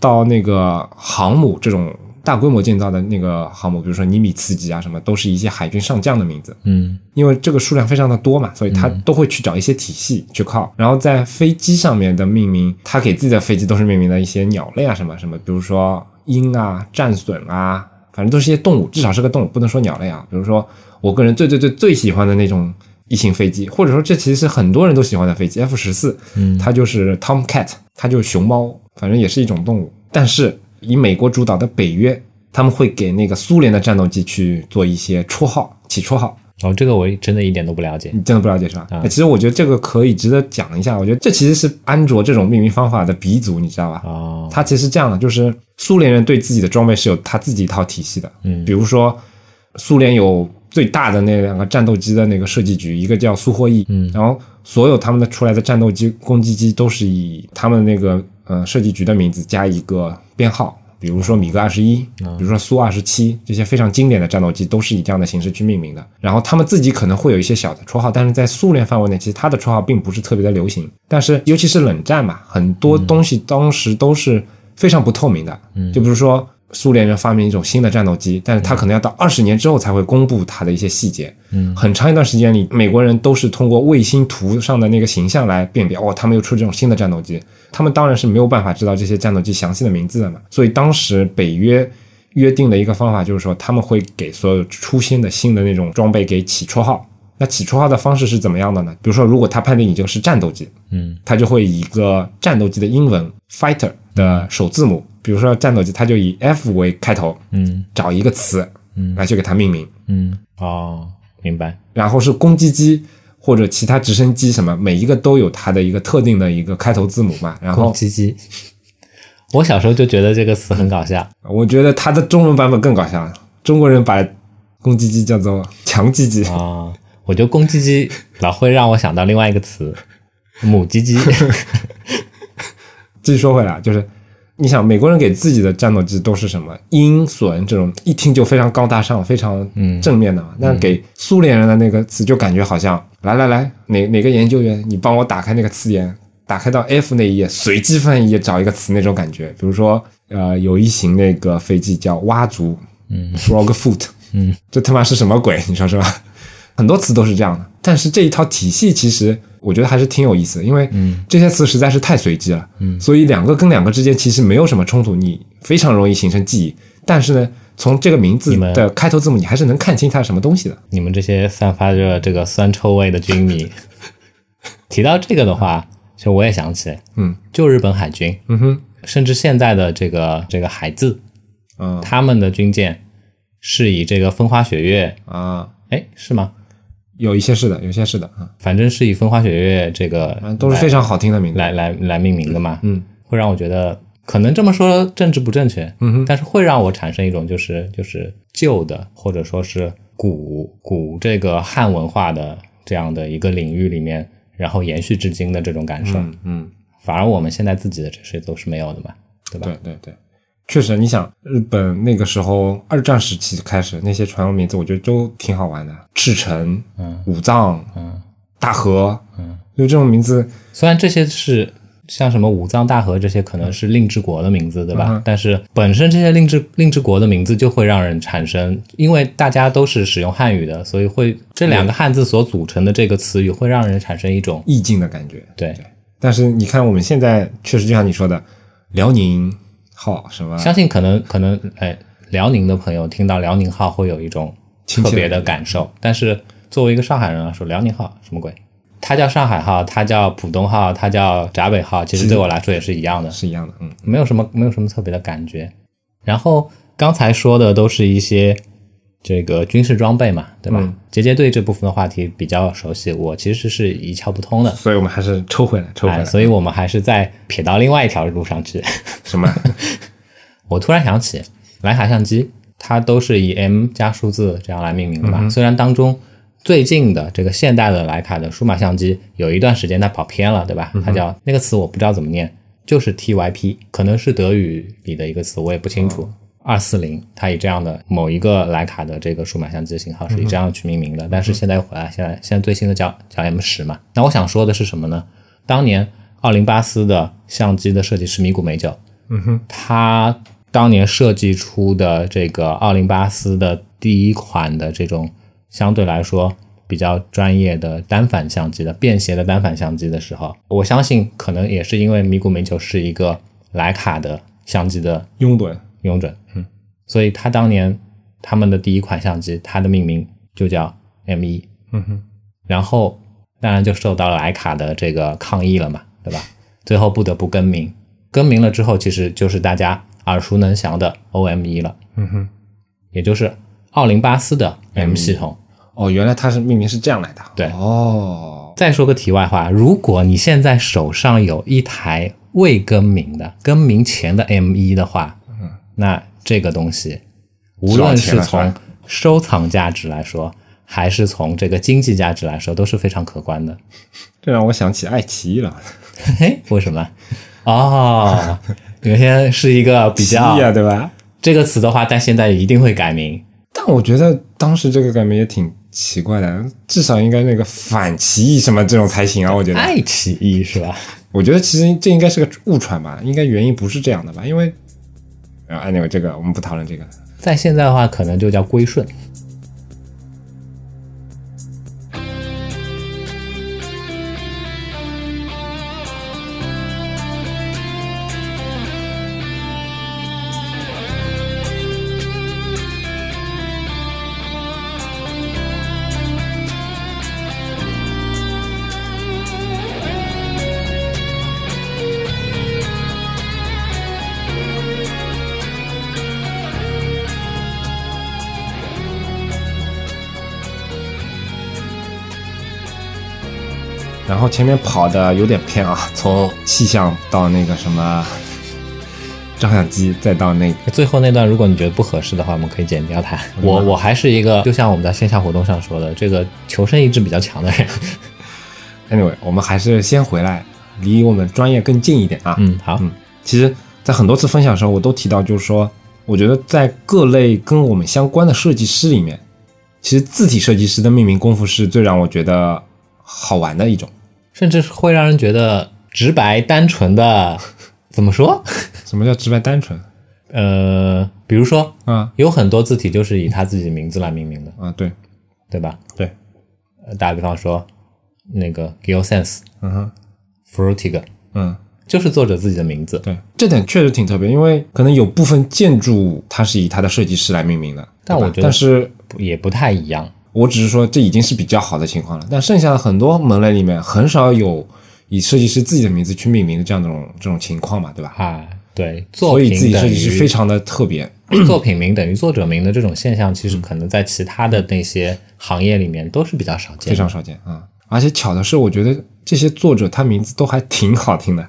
到那个航母这种大规模建造的那个航母，比如说尼米茨级啊什么，都是一些海军上将的名字。嗯因为这个数量非常的多嘛，所以他都会去找一些体系去靠。然后在飞机上面的命名，他给自己的飞机都是命名的一些鸟类啊什么什么，比如说鹰啊、战隼啊，反正都是一些动物，至少是个动物，不能说鸟类啊。比如说我个人最最最最喜欢的那种异形飞机，或者说这其实是很多人都喜欢的飞机 F 十四，嗯它就是 Tomcat，它就是熊猫，反正也是一种动物。但是以美国主导的北约，他们会给那个苏联的战斗机去做一些绰号，起绰号。哦，这个我真的一点都不了解。你真的不了解是吧？啊哎其实我觉得这个可以值得讲一下。我觉得这其实是安卓这种命名方法的鼻祖，你知道吧？哦，它其实是这样的，就是苏联人对自己的装备是有他自己一套体系的。嗯比如说，苏联有最大的那两个战斗机的那个设计局，一个叫苏霍伊，嗯然后所有他们的出来的战斗机、攻击机都是以他们那个呃设计局的名字加一个编号。比如说米格二十一，比如说苏二十七，这些非常经典的战斗机都是以这样的形式去命名的。然后他们自己可能会有一些小的绰号，但是在苏联范围内，其实它的绰号并不是特别的流行。但是尤其是冷战嘛，很多东西当时都是非常不透明的。就比如说苏联人发明一种新的战斗机，但是他可能要到二十年之后才会公布它的一些细节。嗯很长一段时间里，美国人都是通过卫星图上的那个形象来辨别，哦，他们又出这种新的战斗机。他们当然是没有办法知道这些战斗机详细的名字的嘛。所以当时北约约定的一个方法就是说，他们会给所有出新的新的那种装备给起绰号。那起绰号的方式是怎么样的呢？比如说，如果他判定你这个是战斗机，嗯他就会以一个战斗机的英文 fighter 的首字母，比如说战斗机，他就以 F 为开头，嗯找一个词，嗯来去给它命名。嗯，哦，明白。然后是攻击机或者其他直升机什么，每一个都有它的一个特定的一个开头字母嘛。然公后鸡鸡，我小时候就觉得这个词很搞笑。我觉得它的中文版本更搞笑，中国人把公鸡鸡叫做强鸡鸡。啊、我觉得公鸡鸡老会让我想到另外一个词，母鸡鸡。继续说回来，就是你想，美国人给自己的战斗机都是什么鹰、隼这种，一听就非常高大上、非常正面的嘛。那、给苏联人的那个词，就感觉好像来来来，哪哪个研究员，你帮我打开那个词典，打开到 F 那一页，随机翻译页找一个词那种感觉。比如说呃，有一型那个飞机叫蛙族，嗯，Frogfoot，嗯，这他妈是什么鬼？你说是吧？很多词都是这样的，但是这一套体系其实我觉得还是挺有意思的，因为这些词实在是太随机了，嗯，所以两个跟两个之间其实没有什么冲突，你非常容易形成记忆。但是呢，从这个名字的开头字母，你还是能看清它是什么东西的。你们这些散发着这个酸臭味的军迷，提到这个的话，其实我也想起，嗯，就日本海军，嗯哼，甚至现在的这个这个海字，嗯他们的军舰是以这个风花雪月，啊，哎，是吗？有一些是的，有些是的啊，反正是以风花雪月这个嗯都是非常好听的名字。来来来命名的嘛，嗯，会让我觉得可能这么说政治不正确，嗯哼但是会让我产生一种就是就是旧的或者说是古古这个汉文化的这样的一个领域里面，然后延续至今的这种感受。嗯嗯，反而我们现在自己的这些都是没有的嘛，对吧？对对对，确实，你想日本那个时候二战时期开始那些传统名字，我觉得都挺好玩的，赤城、嗯武藏、嗯大和，嗯，就这种名字，虽然这些是像什么武藏大和这些可能是令之国的名字，对吧？嗯但是本身这些令之令之国的名字就会让人产生，因为大家都是使用汉语的，所以会这两个汉字所组成的这个词语会让人产生一种意境的感觉。对。但是你看我们现在确实就像你说的，辽宁号什么，相信可能可能哎，辽宁的朋友听到辽宁号会有一种特别的感受，但是作为一个上海人来说，辽宁号什么鬼？它叫上海号，它叫浦东号，它叫闸北号，其实对我来说也是一样的，是一样的，嗯，没有什么没有什么特别的感觉。然后刚才说的都是一些这个军事装备嘛，对吧？嗯结节队这部分的话题比较熟悉，我其实是一窍不通的。所以我们还是抽回来，抽回哎，来，所以我们还是再撇到另外一条路上去。什么？我突然想起，徕卡相机它都是以 M 加数字这样来命名的嘛。虽然当中最近的这个现代的徕卡的数码相机有一段时间它跑偏了，对吧？它叫那个词我不知道怎么念，就是 TYP，可能是德语里的一个词，我也不清楚。二四零，它以这样的某一个徕卡的这个数码相机的型号是以这样去命名的，但是现在又回来，现在现在最新的叫叫 M 十嘛。那我想说的是什么呢？当年奥林巴斯的相机的设计师米谷美久，嗯哼他当年设计出的这个奥林巴斯的第一款的这种相对来说比较专业的单反相机的便携的单反相机的时候，我相信可能也是因为米谷美久是一个徕卡的相机的拥趸，拥趸，嗯，所以他当年他们的第一款相机，它的命名就叫 M 一，嗯哼，然后当然就受到了徕卡的这个抗议了嘛，对吧？最后不得不更名，更名了之后，其实就是大家耳熟能详的 OM 一了，嗯哼，也就是奥林巴斯的 M 系统。哦，原来它是命名是这样来的，对。哦，再说个题外话，如果你现在手上有一台未更名的、更名前的 M 一的话，嗯，那这个东西，无论是从收藏价值来说，还是从这个经济价值来说，都是非常可观的。这让我想起爱奇艺了，嘿，为什么？哦，原先是一个比较啊，对吧？这个词的话，但现在一定会改名。但我觉得当时这个改名也挺奇怪的，至少应该那个反奇艺什么这种才行啊，我觉得。爱奇艺是吧？我觉得其实这应该是个误传吧，应该原因不是这样的吧？因为，啊，anyway，这个我们不讨论这个。在现在的话，可能就叫归顺。前面跑的有点偏啊，从气象到那个什么照相机，再到那个最后那段，如果你觉得不合适的话，我们可以剪掉它。我我还是一个，就像我们在线下活动上说的，这个求生意志比较强的人。anyway，我们还是先回来，离我们专业更近一点啊。嗯，好，嗯，其实，在很多次分享的时候，我都提到，就是说，我觉得在各类跟我们相关的设计师里面，其实字体设计师的命名功夫是最让我觉得好玩的一种。甚至会让人觉得直白单纯的，怎么说？什么叫直白单纯？呃，比如说嗯有很多字体就是以他自己的名字来命名的，啊，对对吧？对，呃，打个比方说，那个 Geosense、嗯哼，Frutig 嗯。就是作者自己的名字，对，这点确实挺特别，因为可能有部分建筑它是以它的设计师来命名的，但我觉得但是也不太一样。我只是说这已经是比较好的情况了。但剩下的很多门类里面，很少有以设计师自己的名字去命名的这样的这种这种情况嘛，对吧？啊，对，作所以自己设计师非常的特别。作品名等于作者名的这种现象，其实可能在其他的那些行业里面都是比较少见。非常少见啊、而且巧的是，我觉得这些作者他名字都还挺好听的，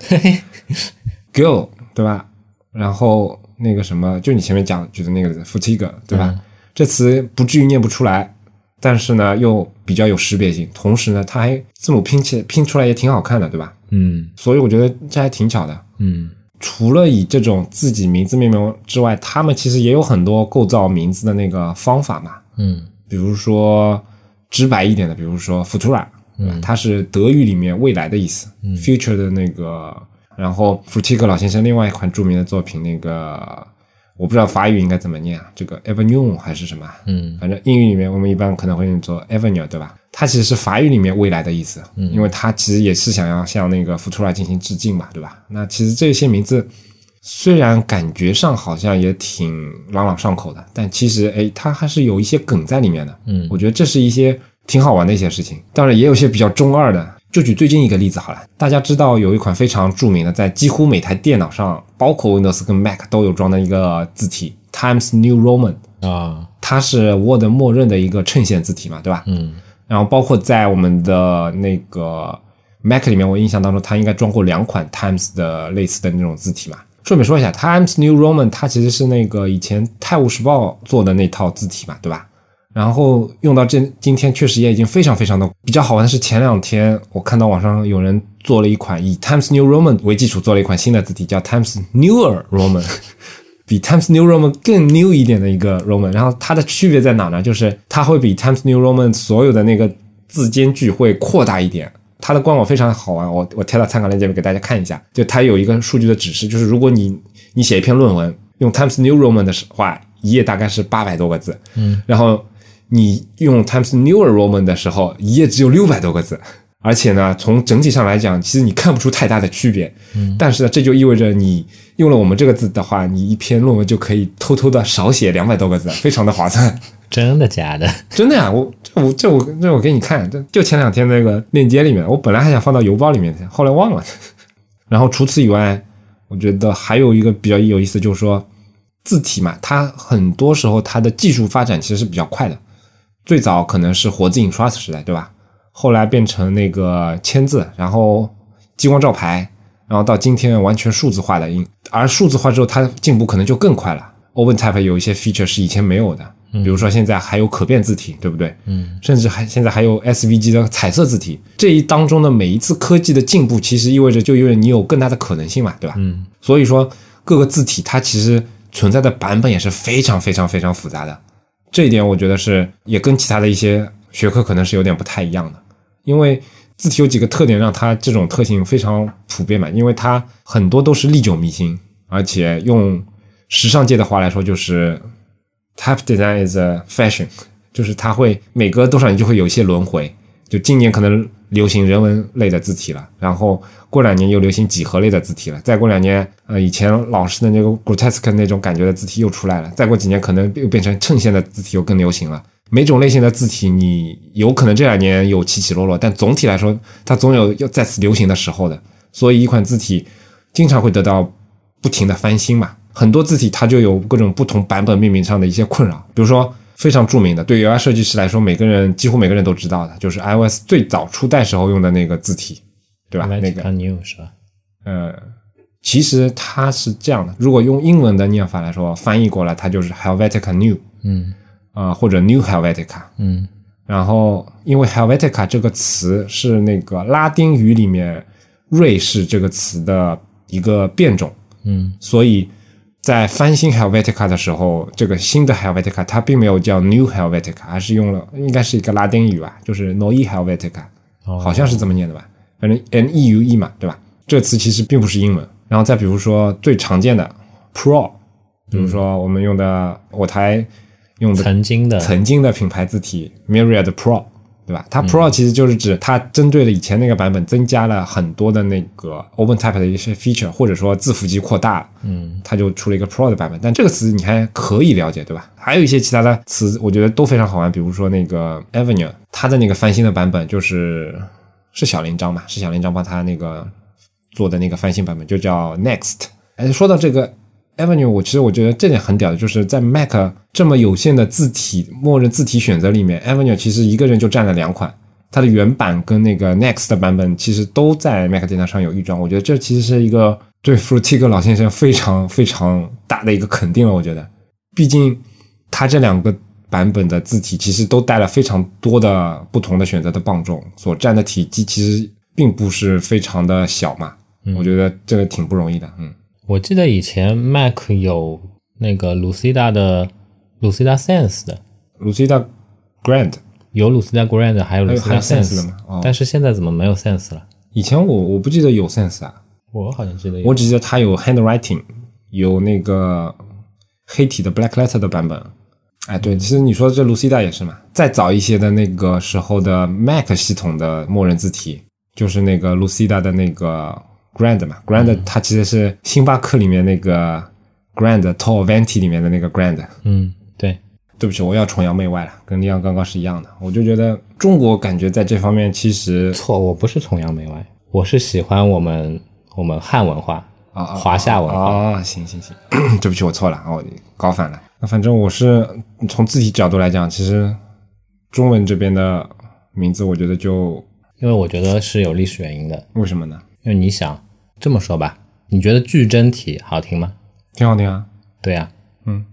Girl 对吧？然后那个什么，就你前面讲举的那个 fatigue 对吧？这词不至于念不出来，但是呢又比较有识别性，同时呢它还字母拼起拼出来也挺好看的，对吧？嗯所以我觉得这还挺巧的。嗯除了以这种自己名字命名之外，他们其实也有很多构造名字的那个方法嘛。嗯比如说直白一点的，比如说 Futura，嗯，它是德语里面未来的意思、f u t u r e 的那个。然后 Frutiger 老先生另外一款著名的作品，那个我不知道法语应该怎么念啊，这个 Avenue 还是什么？嗯反正英语里面我们一般可能会念作 Avenue，对吧？它其实是法语里面未来的意思，嗯因为它其实也是想要向那个 Futura 进行致敬嘛，对吧？那其实这些名字虽然感觉上好像也挺朗朗上口的，但其实哎，它还是有一些梗在里面的。嗯我觉得这是一些挺好玩的一些事情。当然，也有一些比较中二的。就举最近一个例子好了，大家知道有一款非常著名的，在几乎每台电脑上，包括 Windows 跟 Mac 都有装的一个字体 Times New Roman，啊它是 Word 默认的一个衬线字体嘛，对吧？嗯然后包括在我们的那个 Mac 里面，我印象当中它应该装过两款 Times 的类似的那种字体嘛。顺便说一下，Times New Roman 它其实是那个以前《泰晤士报》做的那套字体嘛，对吧？然后用到这今天确实也已经非常非常的比较好玩的是，前两天我看到网上有人做了一款以 Times New Roman 为基础做了一款新的字体，叫 Times Newer Roman。比 Times New Roman 更 new 一点的一个 Roman，然后它的区别在哪呢？就是它会比 Times New Roman 所有的那个字间距会扩大一点。它的官网非常好玩，我我贴到参考链接里给大家看一下。就它有一个数据的指示，就是如果你你写一篇论文用 Times New Roman 的话，一页大概是八百多个字，嗯，然后你用 Times Newer Roman 的时候，一页只有六百多个字。而且呢，从整体上来讲，其实你看不出太大的区别。嗯，但是呢，这就意味着你用了我们这个字的话，你一篇论文就可以偷偷的少写两百多个字，非常的划算。真的假的？真的呀，我这我这我这我给你看，这就前两天那个链接里面，我本来还想放到邮包里面的，后来忘了。然后除此以外，我觉得还有一个比较有意思，就是说字体嘛，它很多时候它的技术发展其实是比较快的。最早可能是活字印刷时代，对吧？后来变成那个签字，然后激光照排，然后到今天完全数字化的印，而数字化之后，它进步可能就更快了。OpenType 有一些 feature 是以前没有的，比如说现在还有可变字体，对不对？嗯，甚至还现在还有 SVG 的彩色字体。这一当中的每一次科技的进步，其实意味着就意味着你有更大的可能性嘛，对吧？嗯，所以说各个字体它其实存在的版本也是非常非常非常复杂的。这一点我觉得是也跟其他的一些学科可能是有点不太一样的，因为字体有几个特点让它这种特性非常普遍嘛，因为它很多都是历久弥新，而且用时尚界的话来说就是 type design is a fashion，就是它会每隔多少年就会有一些轮回，就今年可能流行人文类的字体了，然后过两年又流行几何类的字体了，再过两年，呃，以前老式的那个 grotesque 那种感觉的字体又出来了，再过几年可能又变成衬线的字体又更流行了。每种类型的字体，你有可能这两年有起起落落，但总体来说，它总有要再次流行的时候的。所以，一款字体经常会得到不停的翻新嘛。很多字体它就有各种不同版本命名上的一些困扰，比如说非常著名的，对 UI 设计师来说，每个人几乎每个人都知道的，就是 iOS 最早初代时候用的那个字体，对吧？那个 New 是吧？呃，其实它是这样的，如果用英文的念法来说，翻译过来它就是 Helvetica New 嗯啊、或者 New Helvetica。嗯然后，因为 Helvetica 这个词是那个拉丁语里面瑞士这个词的一个变种，嗯所以在翻新 Helvetica 的时候，这个新的 Helvetica 它并没有叫 New Helvetica，而是用了应该是一个拉丁语吧，就是 Noi Helvetica，哦好像是这么念的吧？反正 N E U E 嘛，对吧？这个词其实并不是英文。然后再比如说最常见的 Pro，比如说我们用的我台用的曾经的曾经的品牌字体 Myriad Pro，对吧？它 Pro 其实就是指它针对了以前那个版本增加了很多的那个 OpenType 的一些 feature，或者说字符集扩大了，嗯，它就出了一个 Pro 的版本。但这个词你还可以了解，对吧？还有一些其他的词，我觉得都非常好玩，比如说那个 Avenue，它的那个翻新的版本就是是小林章嘛？是小林章帮他那个做的那个翻新版本，就叫 Next。哎，说到这个 Avenue，我其实我觉得这点很屌的，就是在 Mac 这么有限的字体默认字体选择里面，Avenue 其实一个人就占了两款。它的原版跟那个 Next 的版本其实都在 Mac 电脑上有预装，我觉得这其实是一个对 Frutiger 老先生非常非常大的一个肯定了。我觉得，毕竟它这两个版本的字体其实都带了非常多的不同的选择的磅重，所占的体积其实并不是非常的小嘛。我觉得这个挺不容易的，嗯。我记得以前 Mac 有那个 Lucida 的 Lucida Sense 的，Lucida Grand，有 Lucida Grand，还有 Lucida Sense 的哦但是现在怎么没有 Sense 了？以前我我不记得有 Sense 啊，我好像记得有。我只记得它有 handwriting，有那个黑体的 black letter 的版本。哎，对，其实你说的这 Lucida 也是嘛。再早一些的那个时候的 Mac 系统的默认字体，就是那个 Lucida 的那个 Grand 嘛。Grand 它其实是星巴克里面那个 Grand Tall Venti 里面的那个 Grand。嗯，对，对不起，我要崇洋媚外了，跟利昂刚刚是一样的。我就觉得中国感觉在这方面其实错，我不是崇洋媚外，我是喜欢我们我们汉文化啊啊华夏文化。啊，行行行，对不起，我错了，我搞反了。那反正我是从字体角度来讲，其实中文这边的名字，我觉得就因为我觉得是有历史原因的。为什么呢？因为你想这么说吧，你觉得矩阵体好听吗？挺好听啊，对呀、嗯，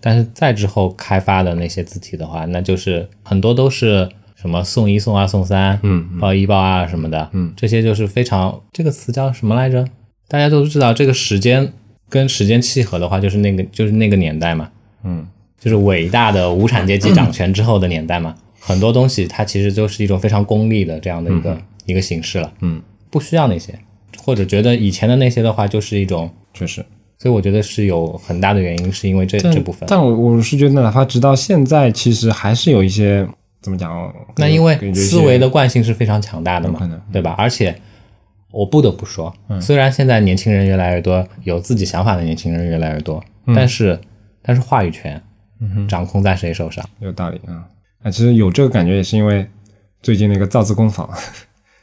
但是再之后开发的那些字体的话，那就是很多都是什么送一、送二、送三，嗯报一、报二什么的，嗯，这些就是非常这个词叫什么来着？大家都知道，这个时间跟时间契合的话，就是那个就是那个年代嘛，嗯，就是伟大的无产阶级掌权之后的年代嘛。很多东西它其实就是一种非常功利的这样的一个、一个形式了，嗯，不需要那些，或者觉得以前的那些的话就是一种，确实。所以我觉得是有很大的原因，是因为这这部分。但我我是觉得，哪怕直到现在，其实还是有一些怎么讲哦？那因为思维的惯性是非常强大的嘛对吧？而且我不得不说，嗯虽然现在年轻人越来越多，有自己想法的年轻人越来越多，嗯但是但是话语权掌控在谁手上？有道理啊。啊，其实有这个感觉，也是因为最近那个造字工坊，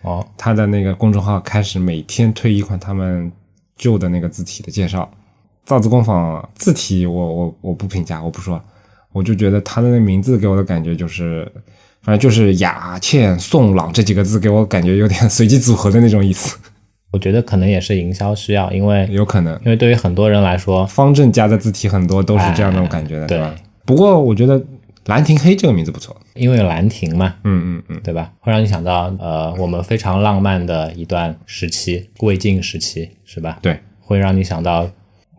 哦，他的那个公众号开始每天推一款他们旧的那个字体的介绍。造字工坊字体我我我不评价，我不说，我就觉得他的那名字给我的感觉就是，反正就是雅、倩、宋、朗这几个字给我感觉有点随机组合的那种意思，我觉得可能也是营销需要，因为有可能。因为对于很多人来说，方正家的字体很多都是这样那种感觉的，对吧？不过我觉得兰亭黑这个名字不错，因为有兰亭嘛，嗯嗯嗯，对吧？会让你想到呃，我们非常浪漫的一段时期，魏晋时期，是吧？对会让你想到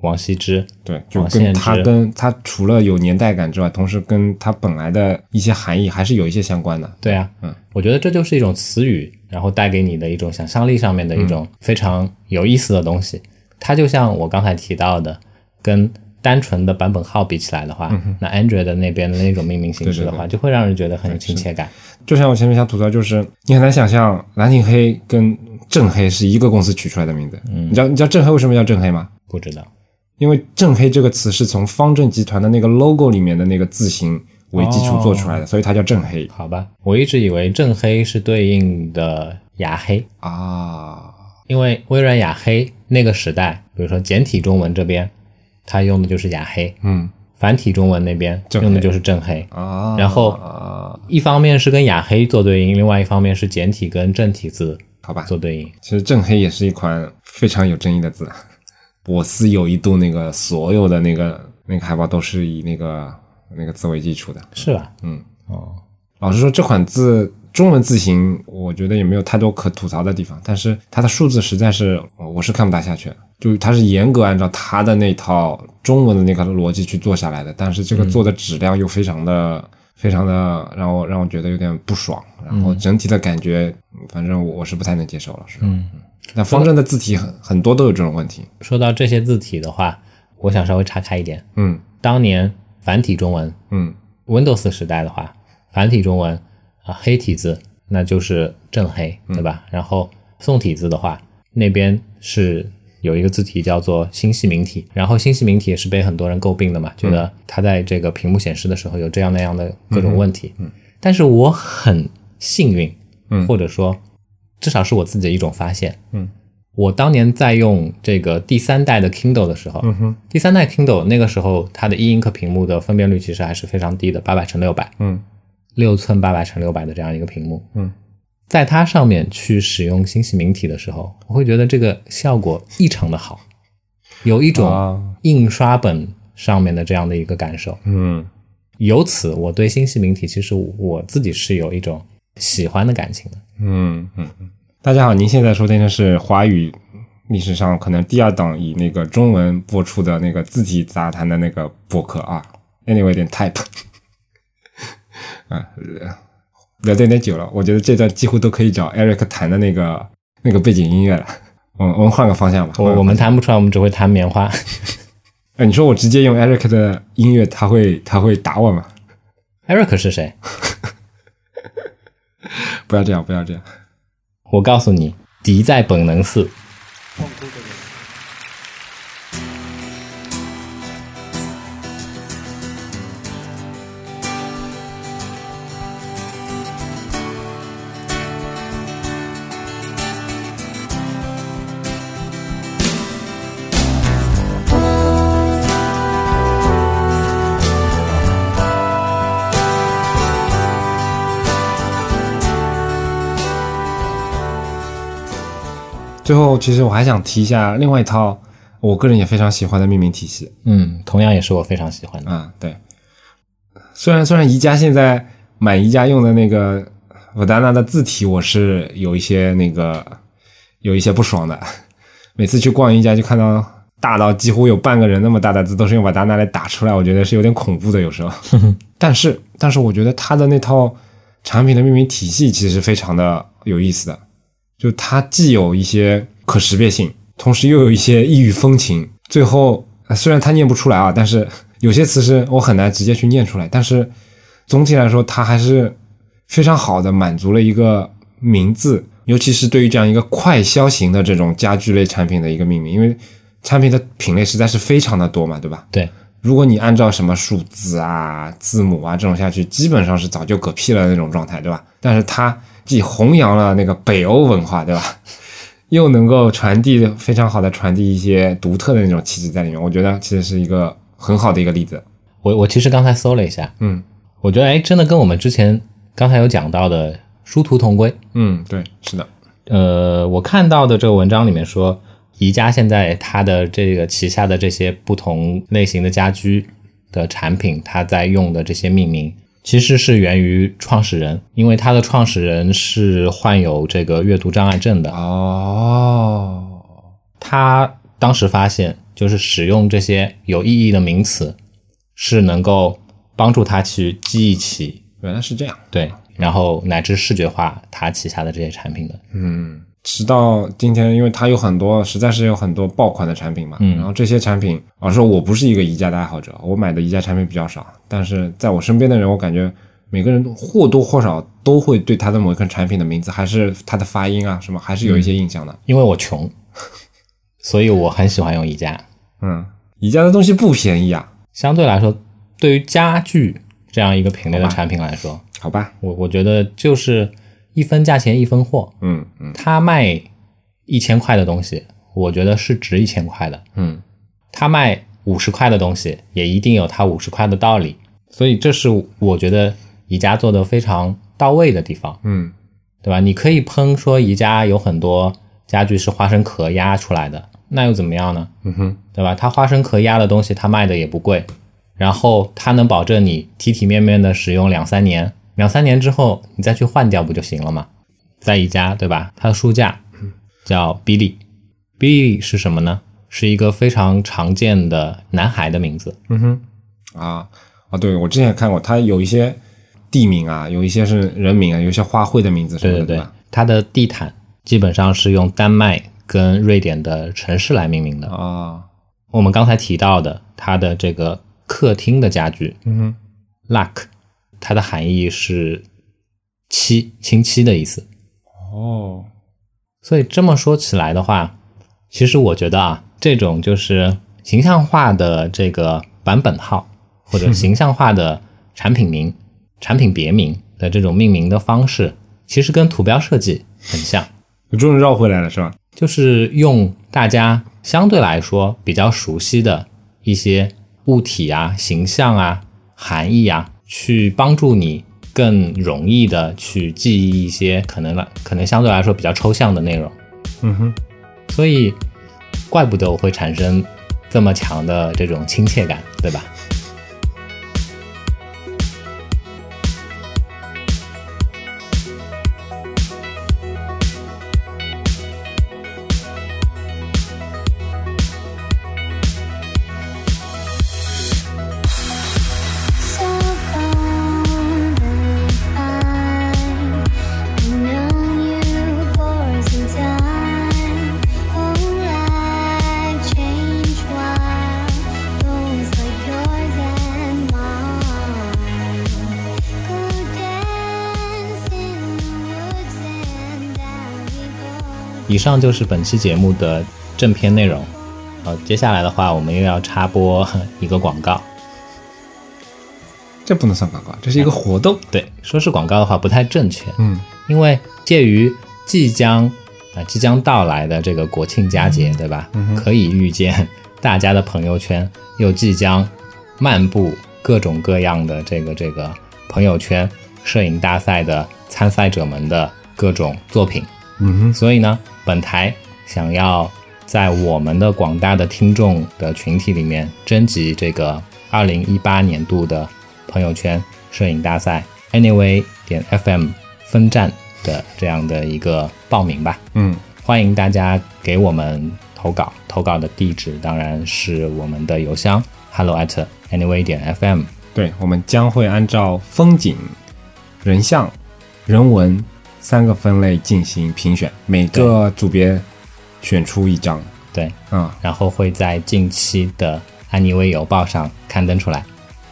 王羲之，对，就王跟献之它跟他除了有年代感之外，同时跟他本来的一些含义还是有一些相关的。对啊，嗯，我觉得这就是一种词语，然后带给你的一种想象力上面的一种嗯非常有意思的东西。它就像我刚才提到的，跟单纯的版本号比起来的话，那 Android 的那边的那种命名形式的话，就会让人觉得很有亲切感。就像我前面想吐槽，就是你很难想象兰亭黑跟正黑是一个公司取出来的名字。嗯，你知道你知道正黑为什么叫正黑吗？不知道，因为正黑这个词是从方正集团的那个 logo 里面的那个字形为基础做出来的，所以它叫正黑好吧，我一直以为正黑是对应的雅黑，啊。因为微软雅黑那个时代，比如说简体中文这边，它用的就是雅黑，嗯繁体中文那边用的就是正黑。啊，然后啊，一方面是跟雅黑做对应，另外一方面是简体跟正体字好吧，做对应。其实正黑也是一款非常有争议的字。我司有一度那个所有的那个那个海报都是以那个那个字为基础的。是吧？嗯，哦，老实说，这款字中文字形，我觉得也没有太多可吐槽的地方，但是它的数字实在是我我是看不大下去的。就它是严格按照他的那套中文的那个逻辑去做下来的，但是这个做的质量又非常的、非常的让我让我觉得有点不爽，然后整体的感觉，反正我我是不太能接受了，是吧？嗯。那方正的字体很很多都有这种问题，说到这些字体的话，我想稍微岔开一点，嗯。当年繁体中文嗯。Windows 时代的话，繁体中文啊黑体字那就是正黑，对吧？然后宋体字的话，那边是有一个字体叫做星系明体，然后星系明体也是被很多人诟病的嘛，觉得它在这个屏幕显示的时候有这样那样的各种问题。嗯，但是我很幸运，嗯。或者说至少是我自己的一种发现，嗯。我当年在用这个第三代的 Kindle 的时候，嗯哼。第三代 Kindle 那个时候它的 e ink 屏幕的分辨率其实还是非常低的，八百乘六百，嗯。六寸八百乘六百的这样一个屏幕，嗯，在它上面去使用星系明体的时候，我会觉得这个效果异常的好，有一种啊印刷本上面的这样的一个感受。嗯由此，我对星系明体其实我自己是有一种喜欢的感情的。嗯嗯嗯。大家好，您现在收听的是华语历史上可能第二档以那个中文播出的那个字体杂谈的那个博客啊。Anyway 点 type，啊，聊得有点久了，我觉得这段几乎都可以找 Eric 弹的那个那个背景音乐了。我们我们换个方向吧。我我们弹不出来，我们只会弹棉花。哎，你说我直接用 Eric 的音乐，他会他会打我吗？Eric 是谁？不要这样，不要这样。我告诉你，敌在本能寺。最后，其实我还想提一下另外一套我个人也非常喜欢的命名体系嗯，同样也是我非常喜欢的。啊。对，虽然虽然宜家现在买宜家用的那个瓦达纳的字体，我是有一些那个有一些不爽的。每次去逛宜家，就看到大到几乎有半个人那么大的字都是用瓦达纳来打出来，我觉得是有点恐怖的有时候。但是，但是我觉得它的那套产品的命名体系其实非常的有意思的。就它既有一些可识别性，同时又有一些异域风情。最后，呃虽然它念不出来啊，但是有些词是我很难直接去念出来。但是总体来说，它还是非常好的满足了一个名字，尤其是对于这样一个快消型的这种家具类产品的一个命名，因为产品的品类实在是非常的多嘛，对吧？对，如果你按照什么数字啊、字母啊这种下去，基本上是早就嗝屁了那种状态，对吧？但是它既弘扬了那个北欧文化，对吧？又能够传递非常好的传递一些独特的那种气质在里面，我觉得其实是一个很好的一个例子。我我其实刚才搜了一下，嗯我觉得哎，真的跟我们之前刚才有讲到的殊途同归。嗯，对，是的，呃，我看到的这个文章里面说，宜家现在它的这个旗下的这些不同类型的家居的产品，它在用的这些命名，其实是源于创始人，因为他的创始人是患有这个阅读障碍症的。哦，他当时发现，就是使用这些有意义的名词，是能够帮助他去记忆起原来是这样。对，然后乃至视觉化他旗下的这些产品的。嗯，直到今天，因为它有很多，实在是有很多爆款的产品嘛。嗯然后这些产品，老实说，我不是一个宜家的爱好者，我买的宜家产品比较少。但是在我身边的人，我感觉每个人或多或少都会对它的某一款产品的名字，还是它的发音啊什么，还是有一些印象的。因为我穷，所以我很喜欢用宜家。嗯，宜家的东西不便宜啊，相对来说，对于家具这样一个品类的产品来说，好吧？我我觉得就是一分价钱一分货。嗯嗯他卖一千块的东西，我觉得是值一千块的。嗯他卖五十块的东西，也一定有他五十块的道理。所以这是我觉得宜家做的非常到位的地方，嗯对吧？你可以喷说宜家有很多家具是花生壳压出来的，那又怎么样呢？嗯哼，对吧？它花生壳压的东西，它卖的也不贵，然后它能保证你体体面面的使用两三年，两三年之后你再去换掉不就行了吗？在宜家，对吧？它的书架叫 Billy，Billy 是什么呢？是一个非常常见的男孩的名字。嗯哼，啊啊，对我之前也看过，他有一些地名啊，有一些是人名啊，有一些花卉的名字什么的，对对对吧？，它的地毯基本上是用丹麦跟瑞典的城市来命名的。啊，我们刚才提到的它的这个客厅的家具，嗯哼，luck，它的含义是漆，清漆的意思。哦，所以这么说起来的话，其实我觉得啊，这种就是形象化的这个版本号，或者形象化的产品名、产品别名的这种命名的方式，其实跟图标设计很像，你终于绕回来了，是吧？就是用大家相对来说比较熟悉的一些物体啊、形象啊、含义啊，去帮助你更容易的去记忆一些可能来可能相对来说比较抽象的内容。嗯哼，所以，怪不得我会产生这么强的这种亲切感，对吧？上就是本期节目的正片内容。好，接下来的话，我们又要插播 一个广告。这不能算广告，这是一个活动。对，说是广告的话不太正确，嗯，因为介于即将啊、即将到来的这个国庆佳节，对吧？嗯可以预见大家的朋友圈又即将漫步各种各样的这个这个朋友圈摄影大赛的参赛者们的各种作品。嗯哼，所以呢，本台想要在我们的广大的听众的群体里面征集这个二零一八年度的朋友圈摄影大赛 Anyway 点 FM 分站的这样的一个报名吧。嗯，欢迎大家给我们投稿，投稿的地址当然是我们的邮箱 hello at anyway 点 FM。对，我们将会按照风景、人像、人文三个分类进行评选，每个组别选出一张。对，嗯、然后会在近期的安妮微邮报上刊登出来。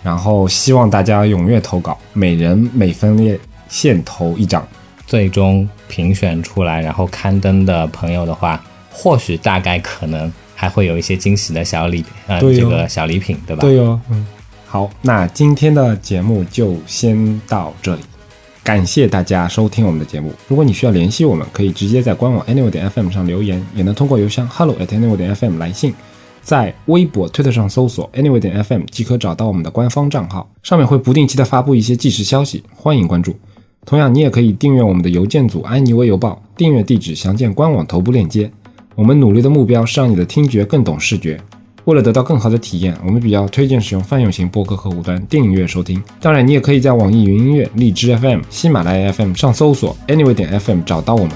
然后希望大家踊跃投稿，每人每分列限投一张。最终评选出来，然后刊登的朋友的话，或许大概可能还会有一些惊喜的小礼，呃，哦这个小礼品，对吧？对哦，嗯，好，那今天的节目就先到这里，感谢大家收听我们的节目。如果你需要联系我们，可以直接在官网 anyway 点 fm 上留言，也能通过邮箱 hello at anyway 点 fm 来信。在微博、推特上搜索 anyway 点 fm 即可找到我们的官方账号，上面会不定期的发布一些即时消息，欢迎关注。同样，你也可以订阅我们的邮件组安妮微邮报，订阅地址详见官网头部链接。我们努力的目标是让你的听觉更懂视觉。为了得到更好的体验，我们比较推荐使用泛用型播客客户端订阅收听。当然，你也可以在网易云音乐、荔枝 FM、喜马拉雅 FM 上搜索 Anyway 点 FM 找到我们。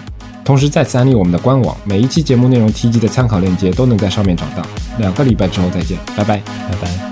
同时再次安利我们的官网，每一期节目内容提及的参考链接都能在上面找到。两个礼拜之后再见，拜拜。拜拜。